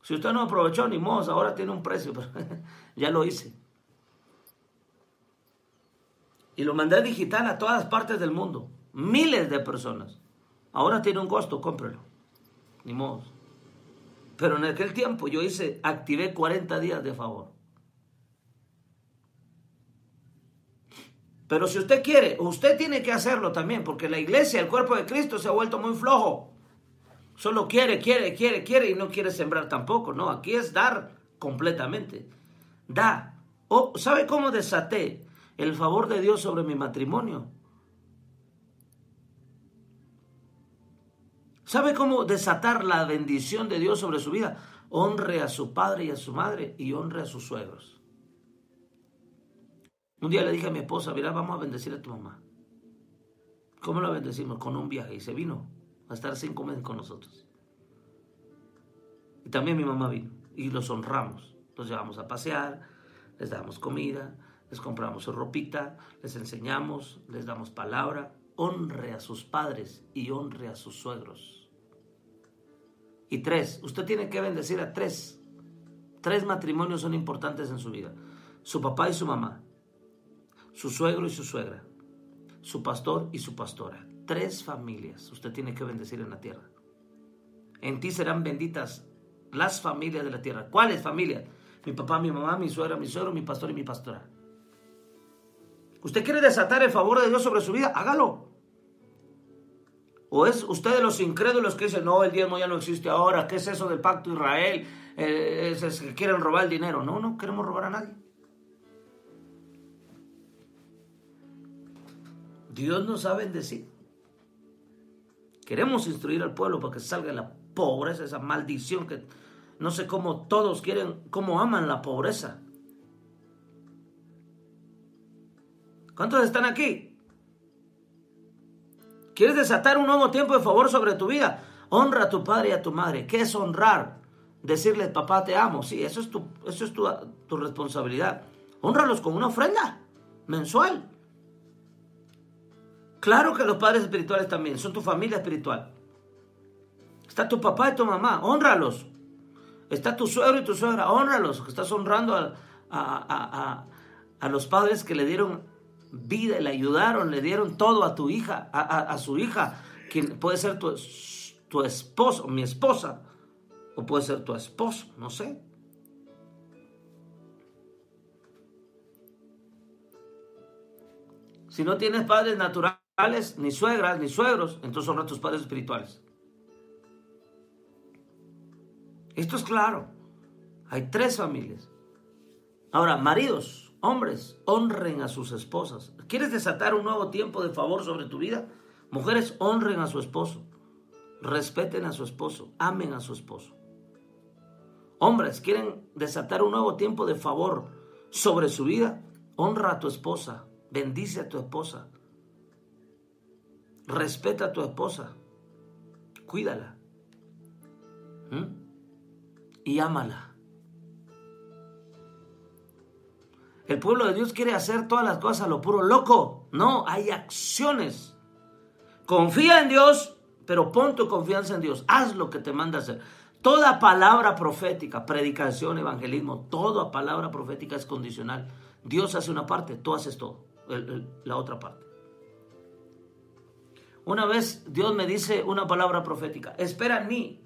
Si usted no aprovechó, ni modo, ahora tiene un precio. Pero ya lo hice y lo mandé digital a todas partes del mundo. Miles de personas. Ahora tiene un costo, cómprelo. Ni modo. Pero en aquel tiempo yo hice, activé 40 días de favor. Pero si usted quiere, usted tiene que hacerlo también, porque la iglesia, el cuerpo de Cristo se ha vuelto muy flojo. Solo quiere, quiere, quiere, quiere y no quiere sembrar tampoco. No, aquí es dar completamente. Da. O, ¿Sabe cómo desaté? El favor de Dios sobre mi matrimonio. ¿Sabe cómo desatar la bendición de Dios sobre su vida? Honre a su padre y a su madre y honre a sus suegros. Un día le dije a mi esposa, mira, vamos a bendecir a tu mamá. ¿Cómo la bendecimos? Con un viaje. Y se vino a estar cinco meses con nosotros. Y también mi mamá vino. Y los honramos. Los llevamos a pasear, les damos comida, les compramos su ropita, les enseñamos, les damos palabra. Honre a sus padres y honre a sus suegros. Y tres, usted tiene que bendecir a tres. Tres matrimonios son importantes en su vida. Su papá y su mamá, su suegro y su suegra, su pastor y su pastora. Tres familias usted tiene que bendecir en la tierra. En ti serán benditas las familias de la tierra. ¿Cuáles familias? Mi papá, mi mamá, mi suegra, mi suegro, mi pastor y mi pastora. ¿Usted quiere desatar el favor de Dios sobre su vida? Hágalo. ¿O es ustedes los incrédulos que dicen, no, el diezmo ya no existe ahora, ¿qué es eso del pacto Israel? Eh, es, que quieren robar el dinero. No, no queremos robar a nadie. Dios nos ha bendecido. Queremos instruir al pueblo para que salga la pobreza, esa maldición que no sé cómo todos quieren, cómo aman la pobreza. ¿Cuántos están aquí? ¿Quieres desatar un nuevo tiempo de favor sobre tu vida? Honra a tu padre y a tu madre. ¿Qué es honrar? Decirle, papá, te amo. Sí, eso es tu, eso es tu, tu responsabilidad. Honralos con una ofrenda mensual. Claro que los padres espirituales también son tu familia espiritual. Está tu papá y tu mamá, honralos. Está tu suegro y tu suegra, honralos. Estás honrando a, a, a, a los padres que le dieron vida, le ayudaron, le dieron todo a tu hija, a, su hija, quien puede ser tu, tu esposo, mi esposa, o puede ser tu esposo, no sé. Si no tienes padres naturales, ni suegras, ni suegros, entonces a tus padres espirituales. Esto es claro. Hay tres familias. Ahora, maridos, hombres, honren a sus esposas. ¿Quieres desatar un nuevo tiempo de favor sobre tu vida? Mujeres, honren a su esposo. Respeten a su esposo. Amen a su esposo. Hombres, ¿quieren desatar un nuevo tiempo de favor sobre su vida? Honra a tu esposa. Bendice a tu esposa. Respeta a tu esposa. Cuídala. ¿Mm? Y ámala. El pueblo de Dios quiere hacer todas las cosas a lo puro loco. No, hay acciones. Confía en Dios, pero pon tu confianza en Dios. Haz lo que te manda hacer. Toda palabra profética, predicación, evangelismo, toda palabra profética es condicional. Dios hace una parte, tú haces todo, la otra parte. Una vez Dios me dice una palabra profética, espera en mí,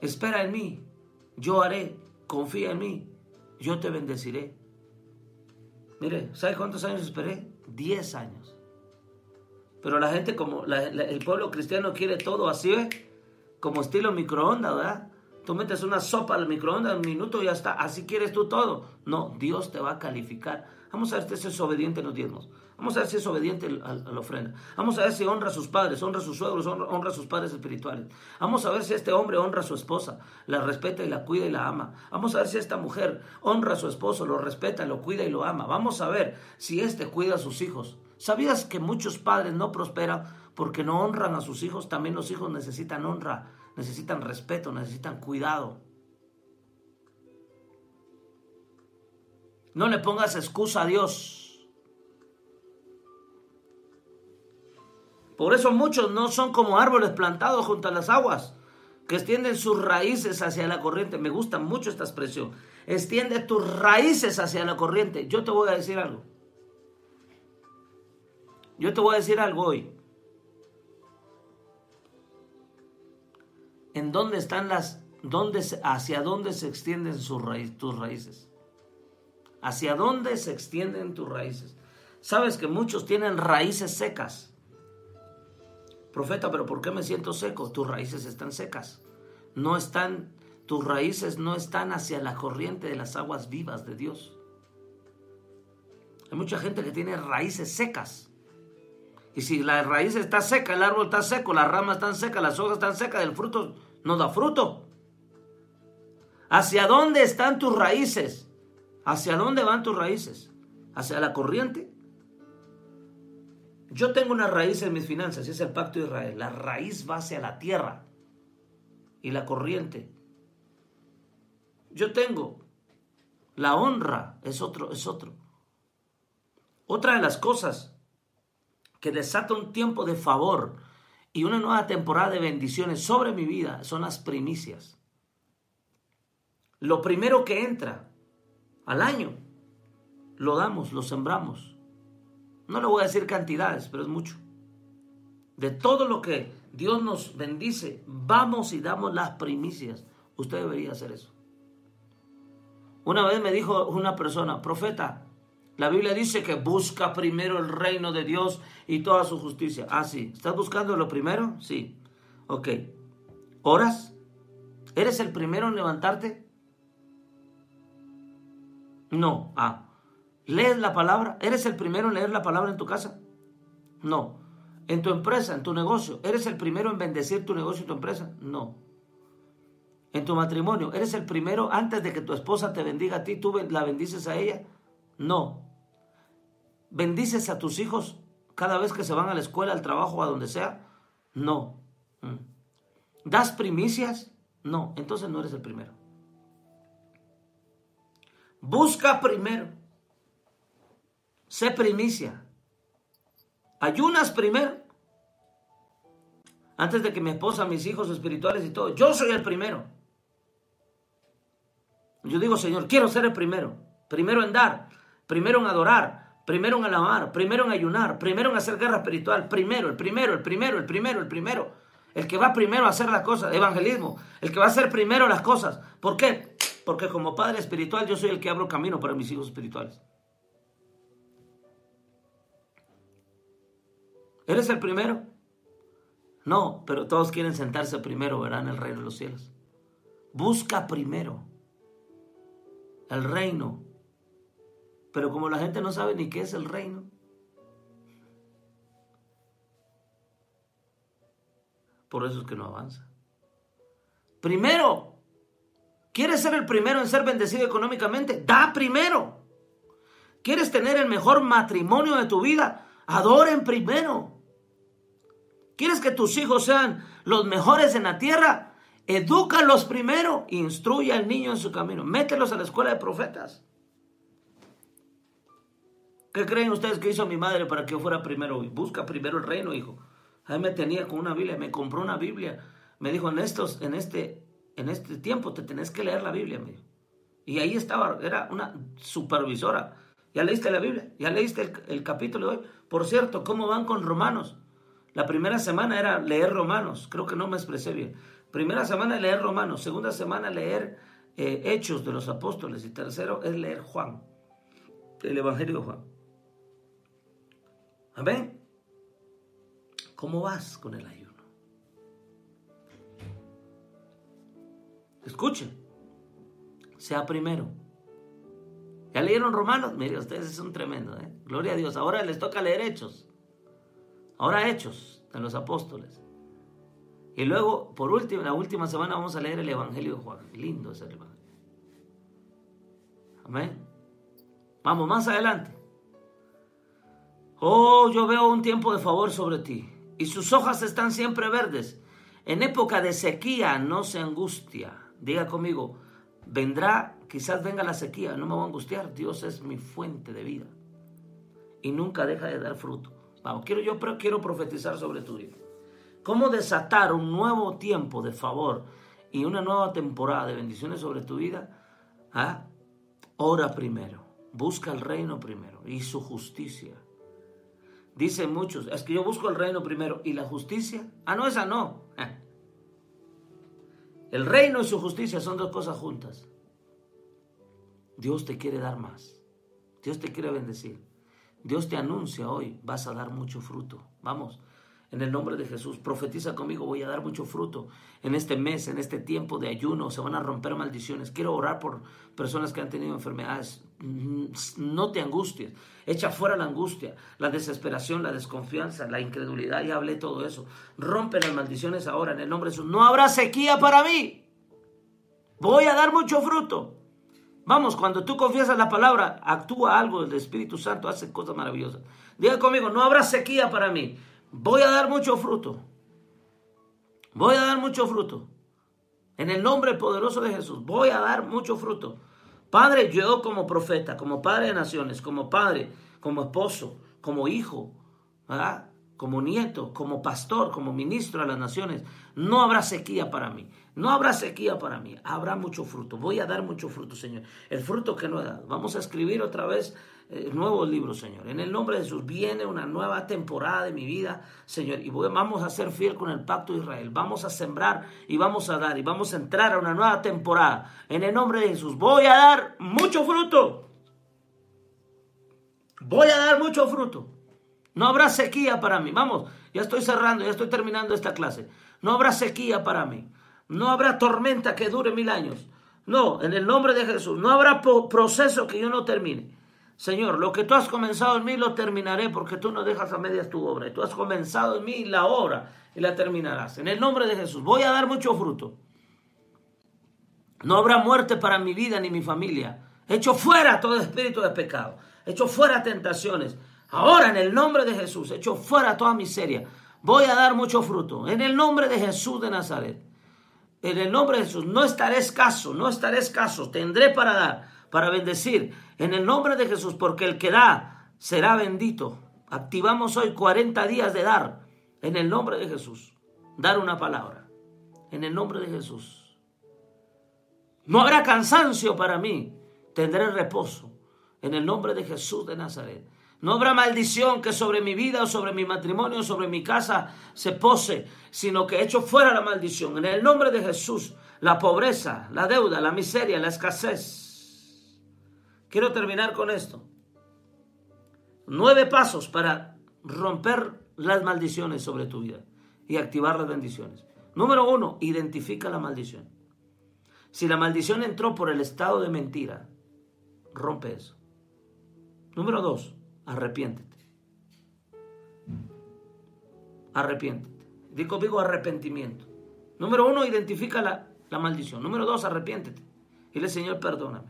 espera en mí, yo haré, confía en mí, yo te bendeciré. Mire, ¿sabe cuántos años esperé? Diez años. Pero la gente, como el pueblo cristiano quiere todo así, ¿eh? como estilo microondas, ¿verdad? Tú metes una sopa al microondas un minuto y ya está. Así quieres tú todo. No, Dios te va a calificar. Vamos a ver si es obediente en los diezmos. Vamos a ver si es obediente a la ofrenda. Vamos a ver si honra a sus padres, honra a sus suegros, honra, a sus padres espirituales. Vamos a ver si este hombre honra a su esposa, la respeta y la cuida y la ama. Vamos a ver si esta mujer honra a su esposo, lo respeta, lo cuida y lo ama. Vamos a ver si este cuida a sus hijos. ¿Sabías que muchos padres no prosperan porque no honran a sus hijos? También los hijos necesitan honra, necesitan respeto, necesitan cuidado. No le pongas excusa a Dios. Por eso muchos no son como árboles plantados junto a las aguas, que extienden sus raíces hacia la corriente. Me gusta mucho esta expresión. Extiende tus raíces hacia la corriente. Yo te voy a decir algo. Yo te voy a decir algo hoy. ¿En dónde están las, dónde, hacia dónde se extienden sus tus raíces? ¿Hacia dónde se extienden tus raíces? Sabes que muchos tienen raíces secas. Profeta, pero ¿por qué me siento seco? Tus raíces están secas. No están, tus raíces no están hacia la corriente de las aguas vivas de Dios. Hay mucha gente que tiene raíces secas. Y si la raíz está seca, el árbol está seco, las ramas están secas, las hojas están secas, el fruto no da fruto. ¿Hacia dónde están tus raíces? ¿Hacia dónde van tus raíces? ¿Hacia la corriente? Yo tengo una raíz en mis finanzas y es el pacto de Israel. La raíz va hacia la tierra y la corriente. Yo tengo la honra, es otro, es otro. Otra de las cosas que desata un tiempo de favor y una nueva temporada de bendiciones sobre mi vida son las primicias. Lo primero que entra al año, lo damos, lo sembramos. No le voy a decir cantidades, pero es mucho. De todo lo que Dios nos bendice, vamos y damos las primicias. Usted debería hacer eso. Una vez me dijo una persona, profeta, la Biblia dice que busca primero el reino de Dios y toda su justicia. Ah, sí. ¿Estás buscando lo primero? Sí. Ok. ¿Horas? ¿Eres el primero en levantarte? No. Ah. ¿Lees la palabra? ¿Eres el primero en leer la palabra en tu casa? No. ¿En tu empresa, en tu negocio? ¿Eres el primero en bendecir tu negocio y tu empresa? No. ¿En tu matrimonio? ¿Eres el primero antes de que tu esposa te bendiga a ti? ¿Tú la bendices a ella? No. ¿Bendices a tus hijos cada vez que se van a la escuela, al trabajo a donde sea? No. Mm. ¿Das primicias? No. Entonces no eres el primero. Busca primero. Sé primicia. Ayunas primero. Antes de que mi esposa, mis hijos espirituales y todo. Yo soy el primero. Yo digo, Señor, quiero ser el primero. Primero en dar, primero en adorar, primero en alabar, primero en ayunar, primero en hacer guerra espiritual. Primero, el primero, el primero, el primero, el primero. El que va primero a hacer las cosas, evangelismo. El que va a hacer primero las cosas. ¿Por qué? Porque como padre espiritual yo soy el que abro camino para mis hijos espirituales. ¿Eres el primero? No, pero todos quieren sentarse primero, verán el reino de los cielos. Busca primero el reino. Pero como la gente no sabe ni qué es el reino, por eso es que no avanza. Primero, ¿quieres ser el primero en ser bendecido económicamente? Da primero. ¿Quieres tener el mejor matrimonio de tu vida? Adoren primero. ¿Quieres que tus hijos sean los mejores en la tierra? Edúcalos primero. Instruye al niño en su camino. Mételos a la escuela de profetas. ¿Qué creen ustedes que hizo mi madre para que yo fuera primero? Busca primero el reino, hijo. Ahí me tenía con una Biblia, me compró una Biblia. Me dijo, en, estos, en, este, en este tiempo te tenés que leer la Biblia. Y ahí estaba, era una supervisora. ¿Ya leíste la Biblia? ¿Ya leíste el, el capítulo de hoy? Por cierto, ¿cómo van con Romanos? La primera semana era leer Romanos, creo que no me expresé bien. Primera semana leer Romanos, segunda semana leer eh, Hechos de los Apóstoles y tercero es leer Juan, el Evangelio de Juan. Amén. ¿Cómo vas con el ayuno? Escuchen, sea primero. ¿Ya leyeron Romanos? Mire, ustedes son tremendos, ¿eh? Gloria a Dios. Ahora les toca leer Hechos. Ahora Hechos de los Apóstoles. Y luego, por último, la última semana vamos a leer el Evangelio de Juan. Lindo es el Evangelio. Amén. Vamos, más adelante. Oh, yo veo un tiempo de favor sobre ti, y sus hojas están siempre verdes. En época de sequía no se angustia. Diga conmigo, vendrá, quizás venga la sequía, no me voy a angustiar. Dios es mi fuente de vida. Y nunca deja de dar fruto. Vamos, quiero, yo quiero profetizar sobre tu vida. ¿Cómo desatar un nuevo tiempo de favor y una nueva temporada de bendiciones sobre tu vida? ¿Ah? Ora primero, busca el reino primero y su justicia. Dicen muchos, es que yo busco el reino primero y la justicia. Ah, no, esa no. El reino y su justicia son dos cosas juntas. Dios te quiere dar más. Dios te quiere bendecir. Dios te anuncia hoy, vas a dar mucho fruto. Vamos, en el nombre de Jesús, profetiza conmigo, voy a dar mucho fruto en este mes, en este tiempo de ayuno, se van a romper maldiciones. Quiero orar por personas que han tenido enfermedades. No te angusties, echa fuera la angustia, la desesperación, la desconfianza, la incredulidad, ya hablé todo eso. Rompe las maldiciones ahora en el nombre de Jesús. No habrá sequía para mí. Voy a dar mucho fruto. Vamos, cuando tú confiesas la palabra, actúa algo, el Espíritu Santo hace cosas maravillosas. Diga conmigo, no habrá sequía para mí. Voy a dar mucho fruto. Voy a dar mucho fruto. En el nombre poderoso de Jesús, voy a dar mucho fruto. Padre, yo como profeta, como padre de naciones, como padre, como esposo, como hijo, como nieto, como pastor, como ministro a las naciones, no habrá sequía para mí. No habrá sequía para mí, habrá mucho fruto. Voy a dar mucho fruto, Señor. El fruto que no he dado. Vamos a escribir otra vez eh, nuevos libros, Señor. En el nombre de Jesús viene una nueva temporada de mi vida, Señor. Y vamos a ser fiel con el pacto de Israel. Vamos a sembrar y vamos a dar y vamos a entrar a una nueva temporada. En el nombre de Jesús voy a dar mucho fruto. Voy a dar mucho fruto. No habrá sequía para mí. Vamos, ya estoy cerrando, ya estoy terminando esta clase. No habrá sequía para mí. No habrá tormenta que dure mil años. No, en el nombre de Jesús. No habrá proceso que yo no termine. Señor, lo que tú has comenzado en mí lo terminaré porque tú no dejas a medias tu obra. Y tú has comenzado en mí la obra y la terminarás. En el nombre de Jesús, voy a dar mucho fruto. No habrá muerte para mi vida ni mi familia. Echo fuera todo espíritu de pecado. Echo fuera tentaciones. Ahora en el nombre de Jesús, echo fuera toda miseria. Voy a dar mucho fruto. En el nombre de Jesús de Nazaret. En el nombre de Jesús, no estaré escaso, no estaré escaso. Tendré para dar, para bendecir. En el nombre de Jesús, porque el que da será bendito. Activamos hoy 40 días de dar. En el nombre de Jesús. Dar una palabra. En el nombre de Jesús. No habrá cansancio para mí. Tendré reposo. En el nombre de Jesús de Nazaret. No habrá maldición que sobre mi vida o sobre mi matrimonio o sobre mi casa se pose, sino que echo fuera la maldición. En el nombre de Jesús, la pobreza, la deuda, la miseria, la escasez. Quiero terminar con esto. Nueve pasos para romper las maldiciones sobre tu vida y activar las bendiciones. Número uno, identifica la maldición. Si la maldición entró por el estado de mentira, rompe eso. Número dos, arrepiéntete. Arrepiéntete. Di conmigo arrepentimiento. Número uno, identifica la, la maldición. Número dos, arrepiéntete. Dile, Señor, perdóname.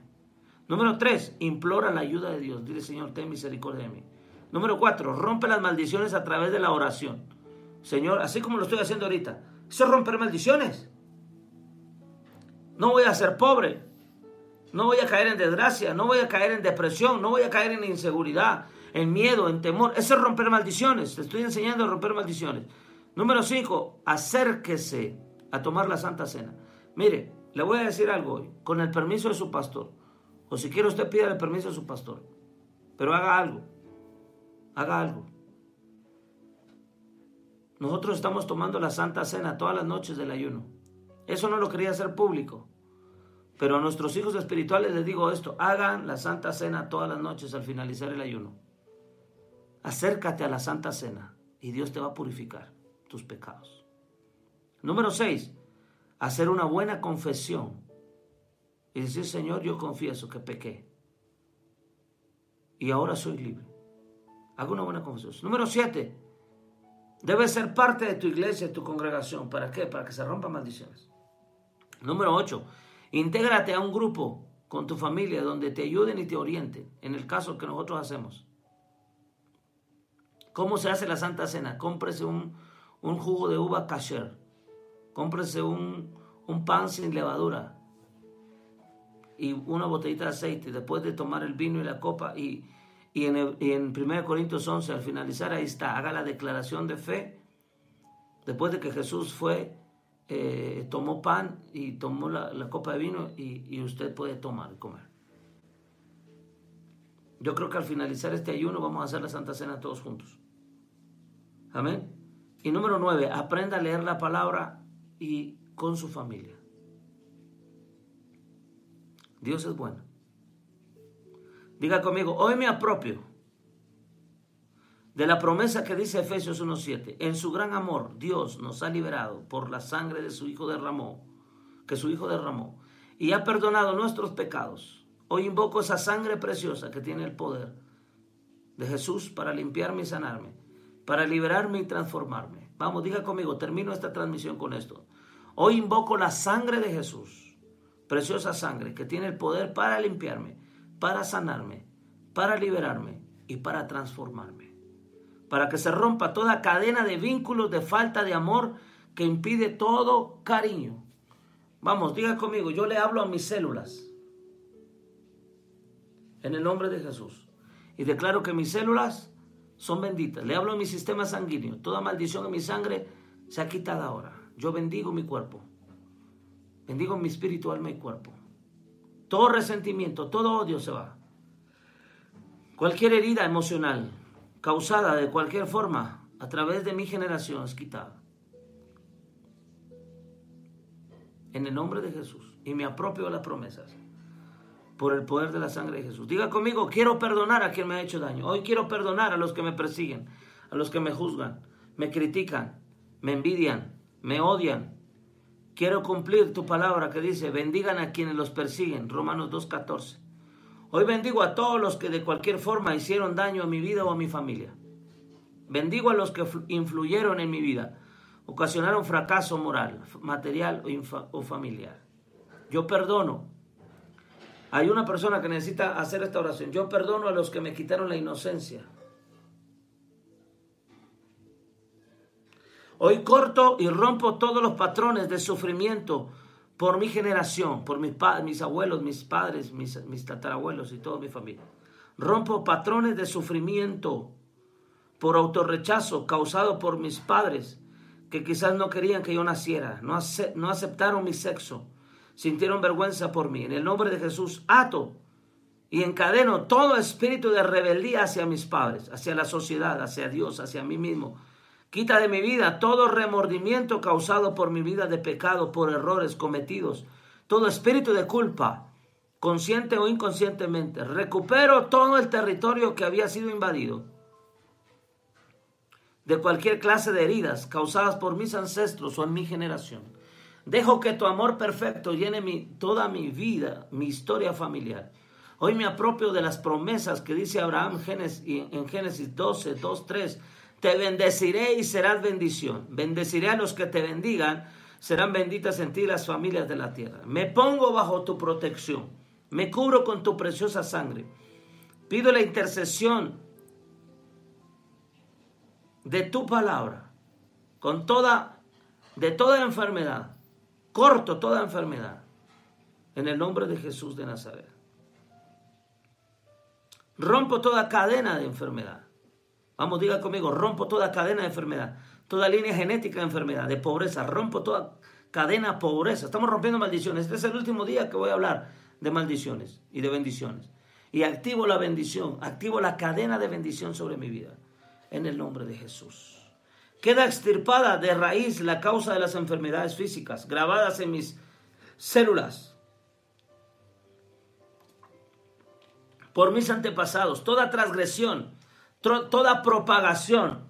Número tres, implora la ayuda de Dios. Dile, Señor, ten misericordia de mí. Número cuatro, rompe las maldiciones a través de la oración. Señor, así como lo estoy haciendo ahorita. Eso es romper maldiciones. No voy a ser pobre. No voy a caer en desgracia. No voy a caer en depresión. No voy a caer en inseguridad, en miedo, en temor. Eso es romper maldiciones. Te estoy enseñando a romper maldiciones. Número cinco, acérquese a tomar la Santa Cena. Mire, le voy a decir algo hoy, con el permiso de su pastor. O si quiere usted pida el permiso de su pastor. Pero haga algo. Haga algo. Nosotros estamos tomando la Santa Cena todas las noches del ayuno. Eso no lo quería hacer público. Pero a nuestros hijos espirituales les digo esto, hagan la Santa Cena todas las noches al finalizar el ayuno. Acércate a la Santa Cena y Dios te va a purificar tus pecados. Número 6. Hacer una buena confesión y decir, Señor, yo confieso que pequé y ahora soy libre. Haga una buena confesión. Número 7. Debes ser parte de tu iglesia, de tu congregación. ¿Para qué? Para que se rompan maldiciones. Número 8. Intégrate a un grupo con tu familia donde te ayuden y te orienten, en el caso que nosotros hacemos. ¿Cómo se hace la Santa Cena? Cómprese un, un jugo de uva kasher. Cómprese un, un pan sin levadura y una botellita de aceite. Después de tomar el vino y la copa y, y en, y en 1 Corintios 11, al finalizar, ahí está, haga la declaración de fe. Después de que Jesús fue, eh, tomó pan y tomó la, la copa de vino y, y usted puede tomar y comer. Yo creo que al finalizar este ayuno vamos a hacer la Santa Cena todos juntos. Amén. Y número 9, aprenda a leer la palabra y con su familia. Dios es bueno. Diga conmigo, hoy me apropio de la promesa que dice Efesios 1.7. En su gran amor, Dios nos ha liberado por la sangre de su Hijo derramó, que su Hijo derramó, y ha perdonado nuestros pecados. Hoy invoco esa sangre preciosa que tiene el poder de Jesús para limpiarme y sanarme, para liberarme y transformarme. Vamos, diga conmigo, termino esta transmisión con esto. Hoy invoco la sangre de Jesús, preciosa sangre que tiene el poder para limpiarme, para sanarme, para liberarme y para transformarme. Para que se rompa toda cadena de vínculos de falta de amor que impide todo cariño. Vamos, diga conmigo, yo le hablo a mis células en el nombre de Jesús. Y declaro que mis células son benditas. Le hablo a mi sistema sanguíneo. Toda maldición en mi sangre se ha quitado ahora. Yo bendigo mi cuerpo. Bendigo mi espíritu, alma y cuerpo. Todo resentimiento, todo odio se va. Cualquier herida emocional causada de cualquier forma a través de mi generación es quitada. En el nombre de Jesús. Y me apropio las promesas por el poder de la sangre de Jesús. Diga conmigo, quiero perdonar a quien me ha hecho daño. Hoy quiero perdonar a los que me persiguen, a los que me juzgan, me critican, me envidian, me odian. Quiero cumplir tu palabra que dice, bendigan a quienes los persiguen. Romanos 2.14. Hoy bendigo a todos los que de cualquier forma hicieron daño a mi vida o a mi familia. Bendigo a los que flu- influyeron en mi vida, ocasionaron fracaso moral, material o, o familiar. Yo perdono. Hay una persona que necesita hacer esta oración. Yo perdono a los que me quitaron la inocencia. Hoy corto y rompo todos los patrones de sufrimiento por mi generación, por mis, mis abuelos, mis padres, mis, tatarabuelos y toda mi familia. Rompo patrones de sufrimiento por autorrechazo causado por mis padres que quizás no querían que yo naciera, no, no aceptaron mi sexo, sintieron vergüenza por mí. En el nombre de Jesús ato y encadeno todo espíritu de rebeldía hacia mis padres, hacia la sociedad, hacia Dios, hacia mí mismo. Quita de mi vida todo remordimiento causado por mi vida de pecado, por errores cometidos, todo espíritu de culpa, consciente o inconscientemente. Recupero todo el territorio que había sido invadido de cualquier clase de heridas causadas por mis ancestros o en mi generación. Dejo que tu amor perfecto llene mi, toda mi vida, mi historia familiar. Hoy me apropio de las promesas que dice Abraham en Génesis 12, 2, 3. Te bendeciré y serás bendición. Bendeciré a los que te bendigan. Serán benditas en ti las familias de la tierra. Me pongo bajo tu protección. Me cubro con tu preciosa sangre. Pido la intercesión de tu palabra, con toda, de toda enfermedad, corto toda enfermedad, en el nombre de Jesús de Nazaret. Rompo toda cadena de enfermedad. Vamos, diga conmigo, rompo toda cadena de enfermedad, toda línea genética de enfermedad, de pobreza, rompo toda cadena de pobreza. Estamos rompiendo maldiciones. Este es el último día que voy a hablar de maldiciones y de bendiciones. Y activo la bendición, activo la cadena de bendición sobre mi vida en el nombre de Jesús. Queda extirpada de raíz la causa de las enfermedades físicas grabadas en mis células por mis antepasados. Toda transgresión, toda propagación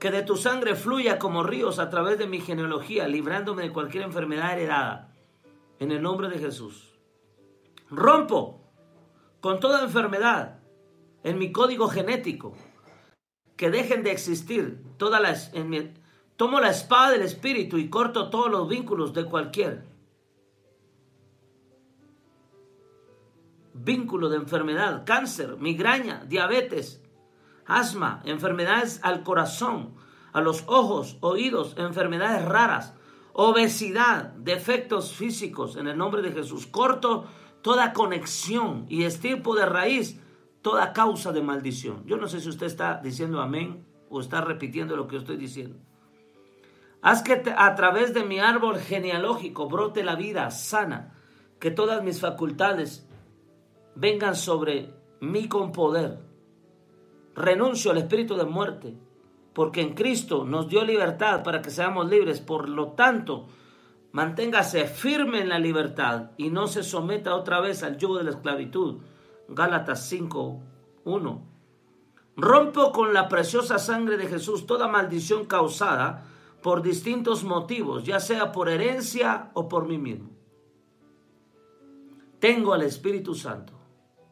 que de tu sangre fluya como ríos a través de mi genealogía, librándome de cualquier enfermedad heredada. En el nombre de Jesús. Rompo con toda enfermedad en mi código genético que dejen de existir todas las en mi- tomo la espada del espíritu y corto todos los vínculos de cualquier vínculo de enfermedad, cáncer, migraña, diabetes, asma, enfermedades al corazón, a los ojos, oídos, enfermedades raras, obesidad, defectos físicos, en el nombre de Jesús. Corto toda conexión y estirpo de raíz toda causa de maldición. Yo no sé si usted está diciendo amén o está repitiendo lo que estoy diciendo. Haz que a través de mi árbol genealógico brote la vida sana, que todas mis facultades vengan sobre mí con poder. Renuncio al espíritu de muerte, porque en Cristo nos dio libertad para que seamos libres. Por lo tanto, manténgase firme en la libertad y no se someta otra vez al yugo de la esclavitud. Gálatas 5, 1. Rompo con la preciosa sangre de Jesús toda maldición causada por distintos motivos, ya sea por herencia o por mí mismo. Tengo al Espíritu Santo.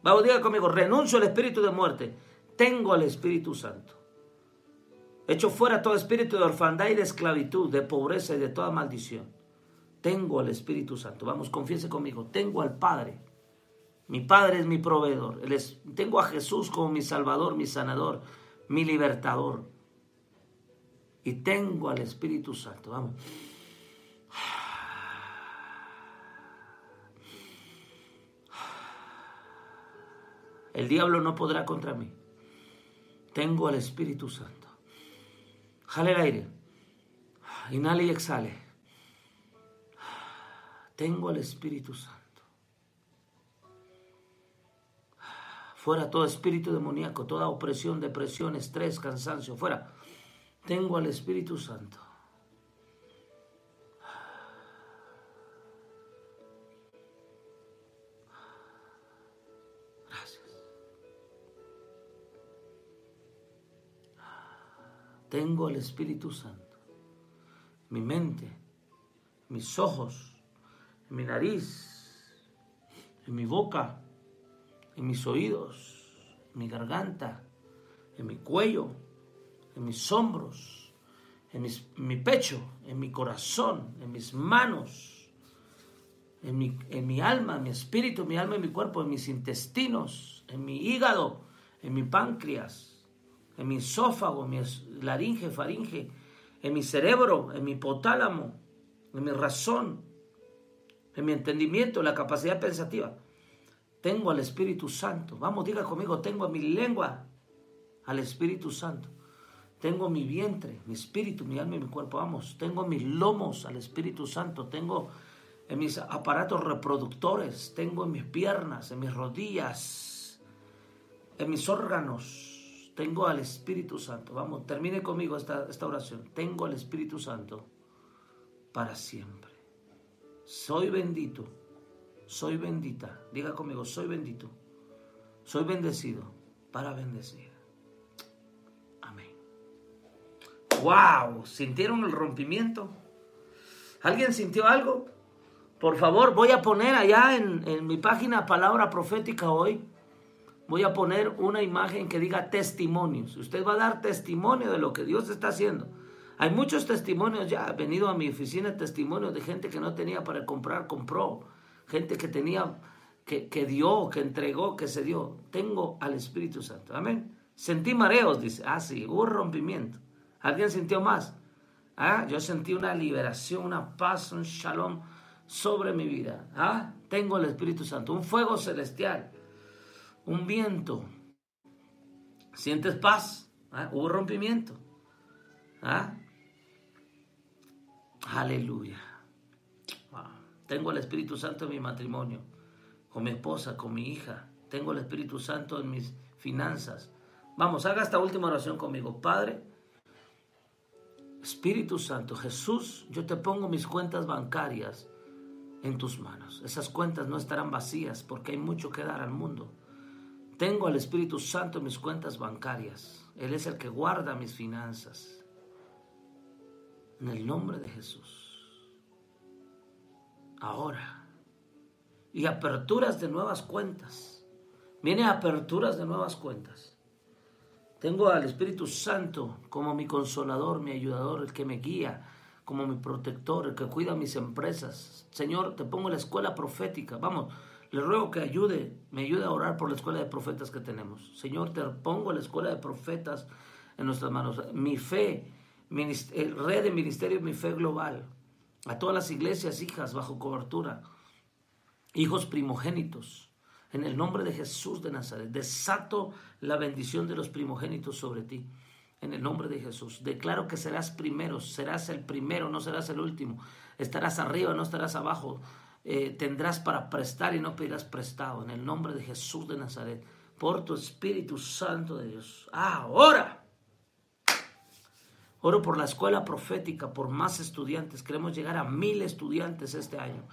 Vamos, diga conmigo, renuncio al espíritu de muerte. Tengo al Espíritu Santo. Echo fuera todo espíritu de orfandad y de esclavitud, de pobreza y de toda maldición. Tengo al Espíritu Santo. Vamos, confiese conmigo. Tengo al Padre. Mi Padre es mi proveedor. Tengo a Jesús como mi Salvador, mi sanador, mi libertador. Y tengo al Espíritu Santo. Vamos. El diablo no podrá contra mí. Tengo al Espíritu Santo. Jale el aire. Inhale y exhale. Tengo al Espíritu Santo. Fuera todo espíritu demoníaco, toda opresión, depresión, estrés, cansancio. Fuera. Tengo al Espíritu Santo. Gracias. Tengo al Espíritu Santo. Mi mente, mis ojos, mi nariz, mi boca, en mis oídos, en mi garganta, en mi cuello, en mis hombros, en, mis- en mi pecho, en mi corazón, en mis manos, en mi, en mi alma, en mi espíritu, en mi alma y mi cuerpo, en mis intestinos, en mi hígado, en mi páncreas, en mi esófago, en mi laringe, faringe, en mi cerebro, en mi hipotálamo, en mi razón, en mi entendimiento, la capacidad pensativa. Tengo al Espíritu Santo. Vamos, diga conmigo, tengo mi lengua al Espíritu Santo. Tengo mi vientre, mi espíritu, mi alma y mi cuerpo. Vamos, tengo mis lomos al Espíritu Santo. Tengo en mis aparatos reproductores. Tengo en mis piernas, en mis rodillas, en mis órganos. Tengo al Espíritu Santo. Vamos, termine conmigo esta, esta oración. Tengo al Espíritu Santo para siempre. Soy bendito. Soy bendita. Diga conmigo, soy bendito. Soy bendecido para bendecir. Amén. ¡Wow! ¿Sintieron el rompimiento? ¿Alguien sintió algo? Por favor, voy a poner allá en, en mi página Palabra Profética hoy, voy a poner una imagen que diga testimonios. Usted va a dar testimonio de lo que Dios está haciendo. Hay muchos testimonios ya. He venido a mi oficina testimonios de gente que no tenía para comprar, compró. Gente que tenía, que, que dio, que entregó, que se dio. Tengo al Espíritu Santo. Amén. Sentí mareos, dice. Ah, sí, hubo rompimiento. ¿Alguien sintió más? Ah, yo sentí una liberación, una paz, un shalom sobre mi vida. Ah, tengo el Espíritu Santo, un fuego celestial, un viento. ¿Sientes paz? Ah, hubo rompimiento. ¿Ah? Aleluya. Tengo el Espíritu Santo en mi matrimonio, con mi esposa, con mi hija. Tengo el Espíritu Santo en mis finanzas. Vamos, haga esta última oración conmigo. Padre, Espíritu Santo, Jesús, yo te pongo mis cuentas bancarias en tus manos. Esas cuentas no estarán vacías porque hay mucho que dar al mundo. Tengo al Espíritu Santo en mis cuentas bancarias. Él es el que guarda mis finanzas. En el nombre de Jesús. Ahora. Y aperturas de nuevas cuentas. Viene aperturas de nuevas cuentas. Tengo al Espíritu Santo como mi consolador, mi ayudador, el que me guía, como mi protector, el que cuida mis empresas. Señor, te pongo la escuela profética. Vamos, le ruego que ayude, me ayude a orar por la escuela de profetas que tenemos. Señor, te pongo la escuela de profetas en nuestras manos. Mi fe, eh, red de ministerio, mi fe global. A todas las iglesias, hijas bajo cobertura, hijos primogénitos. En el nombre de Jesús de Nazaret, desato la bendición de los primogénitos sobre ti. En el nombre de Jesús, declaro que serás primero, serás el primero, no serás el último. Estarás arriba, no estarás abajo. Eh, tendrás para prestar y no pedirás prestado. En el nombre de Jesús de Nazaret, por tu Espíritu Santo de Dios. Ahora. Oro por la escuela profética, por más estudiantes. Queremos llegar a mil estudiantes este año.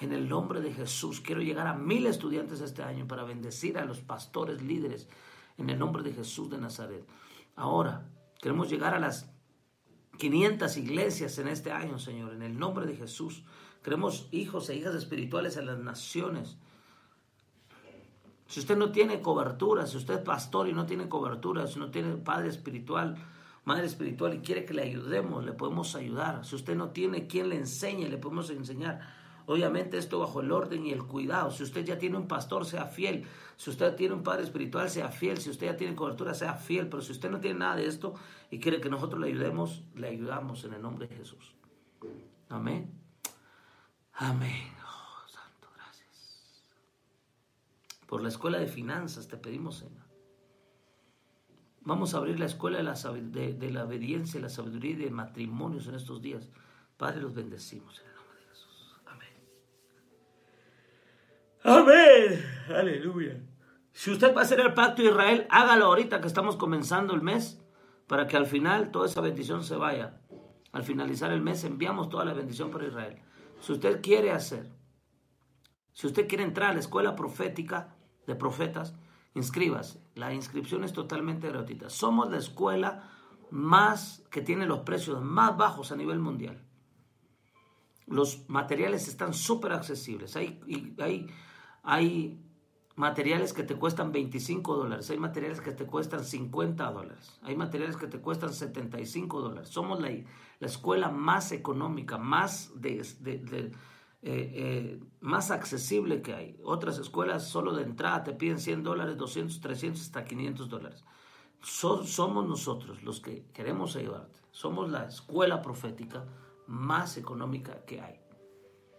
En el nombre de Jesús, quiero llegar a mil estudiantes este año para bendecir a los pastores líderes. En el nombre de Jesús de Nazaret. Ahora, queremos llegar a las 500 iglesias en este año, Señor. En el nombre de Jesús. Queremos hijos e hijas espirituales en las naciones. Si usted no tiene cobertura, si usted es pastor y no tiene cobertura, si no tiene padre espiritual, madre espiritual y quiere que le ayudemos, le podemos ayudar. Si usted no tiene quien le enseñe, le podemos enseñar. Obviamente esto bajo el orden y el cuidado. Si usted ya tiene un pastor, sea fiel. Si usted tiene un padre espiritual, sea fiel. Si usted ya tiene cobertura, sea fiel. Pero si usted no tiene nada de esto y quiere que nosotros le ayudemos, le ayudamos en el nombre de Jesús. Amén. Amén. Oh, Santo, gracias. Por la escuela de finanzas te pedimos, Señor. Vamos a abrir la escuela de la, de- de la obediencia, la sabiduría de matrimonios en estos días. Padre, los bendecimos en el nombre de Jesús. Amén. Amén. Aleluya. Si usted va a hacer el pacto de Israel, hágalo ahorita que estamos comenzando el mes, para que al final toda esa bendición se vaya. Al finalizar el mes enviamos toda la bendición para Israel. Si usted quiere hacer, si usted quiere entrar a la escuela profética de profetas, inscríbase. La inscripción es totalmente gratuita. Somos la escuela más que tiene los precios más bajos a nivel mundial. Los materiales están súper accesibles. Hay, hay, hay materiales que te cuestan 25 dólares, hay materiales que te cuestan 50 dólares, hay materiales que te cuestan 75 dólares. Somos la, la escuela más económica, más, de, de- de, eh, eh, más accesible que hay. Otras escuelas solo de entrada te piden 100 dólares, 200, 300, hasta 500 dólares. So- somos nosotros los que queremos ayudarte. Somos la escuela profética más económica que hay.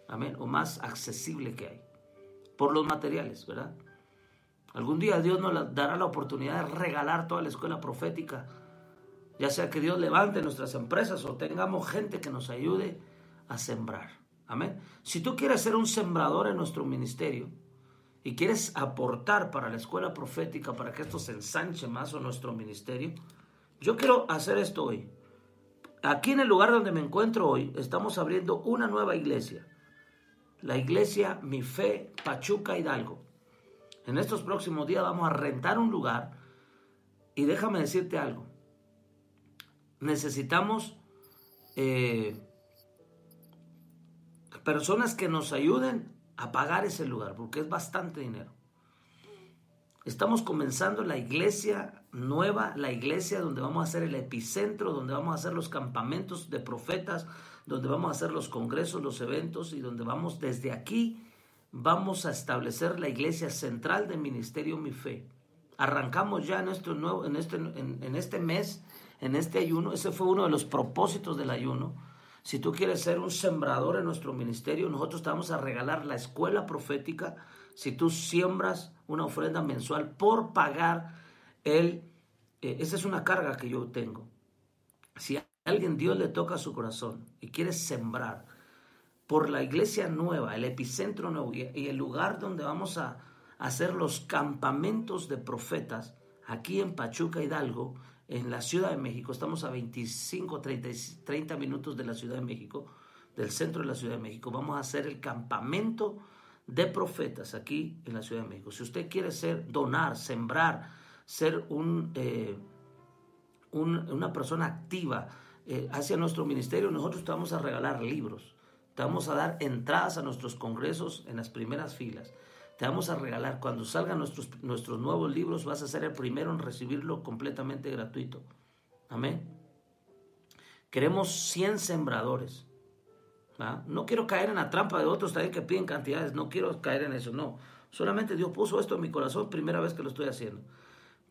Amén. O más accesible que hay. Por los materiales, ¿verdad? Algún día Dios nos dará la oportunidad de regalar toda la escuela profética. Ya sea que Dios levante nuestras empresas o tengamos gente que nos ayude a sembrar. Amén. Si tú quieres ser un sembrador en nuestro ministerio y quieres aportar para la escuela profética, para que esto se ensanche más o nuestro ministerio, yo quiero hacer esto hoy. Aquí en el lugar donde me encuentro hoy, estamos abriendo una nueva iglesia. La iglesia Mi Fe Pachuca Hidalgo. En estos próximos días vamos a rentar un lugar y déjame decirte algo. Necesitamos eh, personas que nos ayuden a pagar ese lugar porque es bastante dinero. Estamos comenzando la iglesia nueva, la iglesia donde vamos a hacer el epicentro, donde vamos a hacer los campamentos de profetas, donde vamos a hacer los congresos, los eventos y donde vamos desde aquí vamos a establecer la iglesia central del ministerio Mi Fe. Arrancamos ya en este, nuevo, en, este, en, en este mes, en este ayuno, ese fue uno de los propósitos del ayuno. Si tú quieres ser un sembrador en nuestro ministerio, nosotros te vamos a regalar la escuela profética. Si tú siembras una ofrenda mensual por pagar el... eh, esa es una carga que yo tengo. Si a alguien Dios le toca su corazón y quiere sembrar por la iglesia nueva, el epicentro nuevo y el lugar donde vamos a hacer los campamentos de profetas, aquí en Pachuca Hidalgo, en la Ciudad de México, estamos a 25, 30, 30 minutos de la Ciudad de México, del centro de la Ciudad de México, vamos a hacer el campamento de profetas aquí en la Ciudad de México. Si usted quiere ser, donar, sembrar, ser un... eh, un- una persona activa eh, hacia nuestro ministerio, nosotros te vamos a regalar libros, te vamos a dar entradas a nuestros congresos en las primeras filas, te vamos a regalar, cuando salgan nuestros, nuestros nuevos libros, vas a ser el primero en recibirlo completamente gratuito. Amén. Queremos 100 sembradores. No quiero caer en la trampa de otros también que piden cantidades, no quiero caer en eso, no. Solamente Dios puso esto en mi corazón, primera vez que lo estoy haciendo.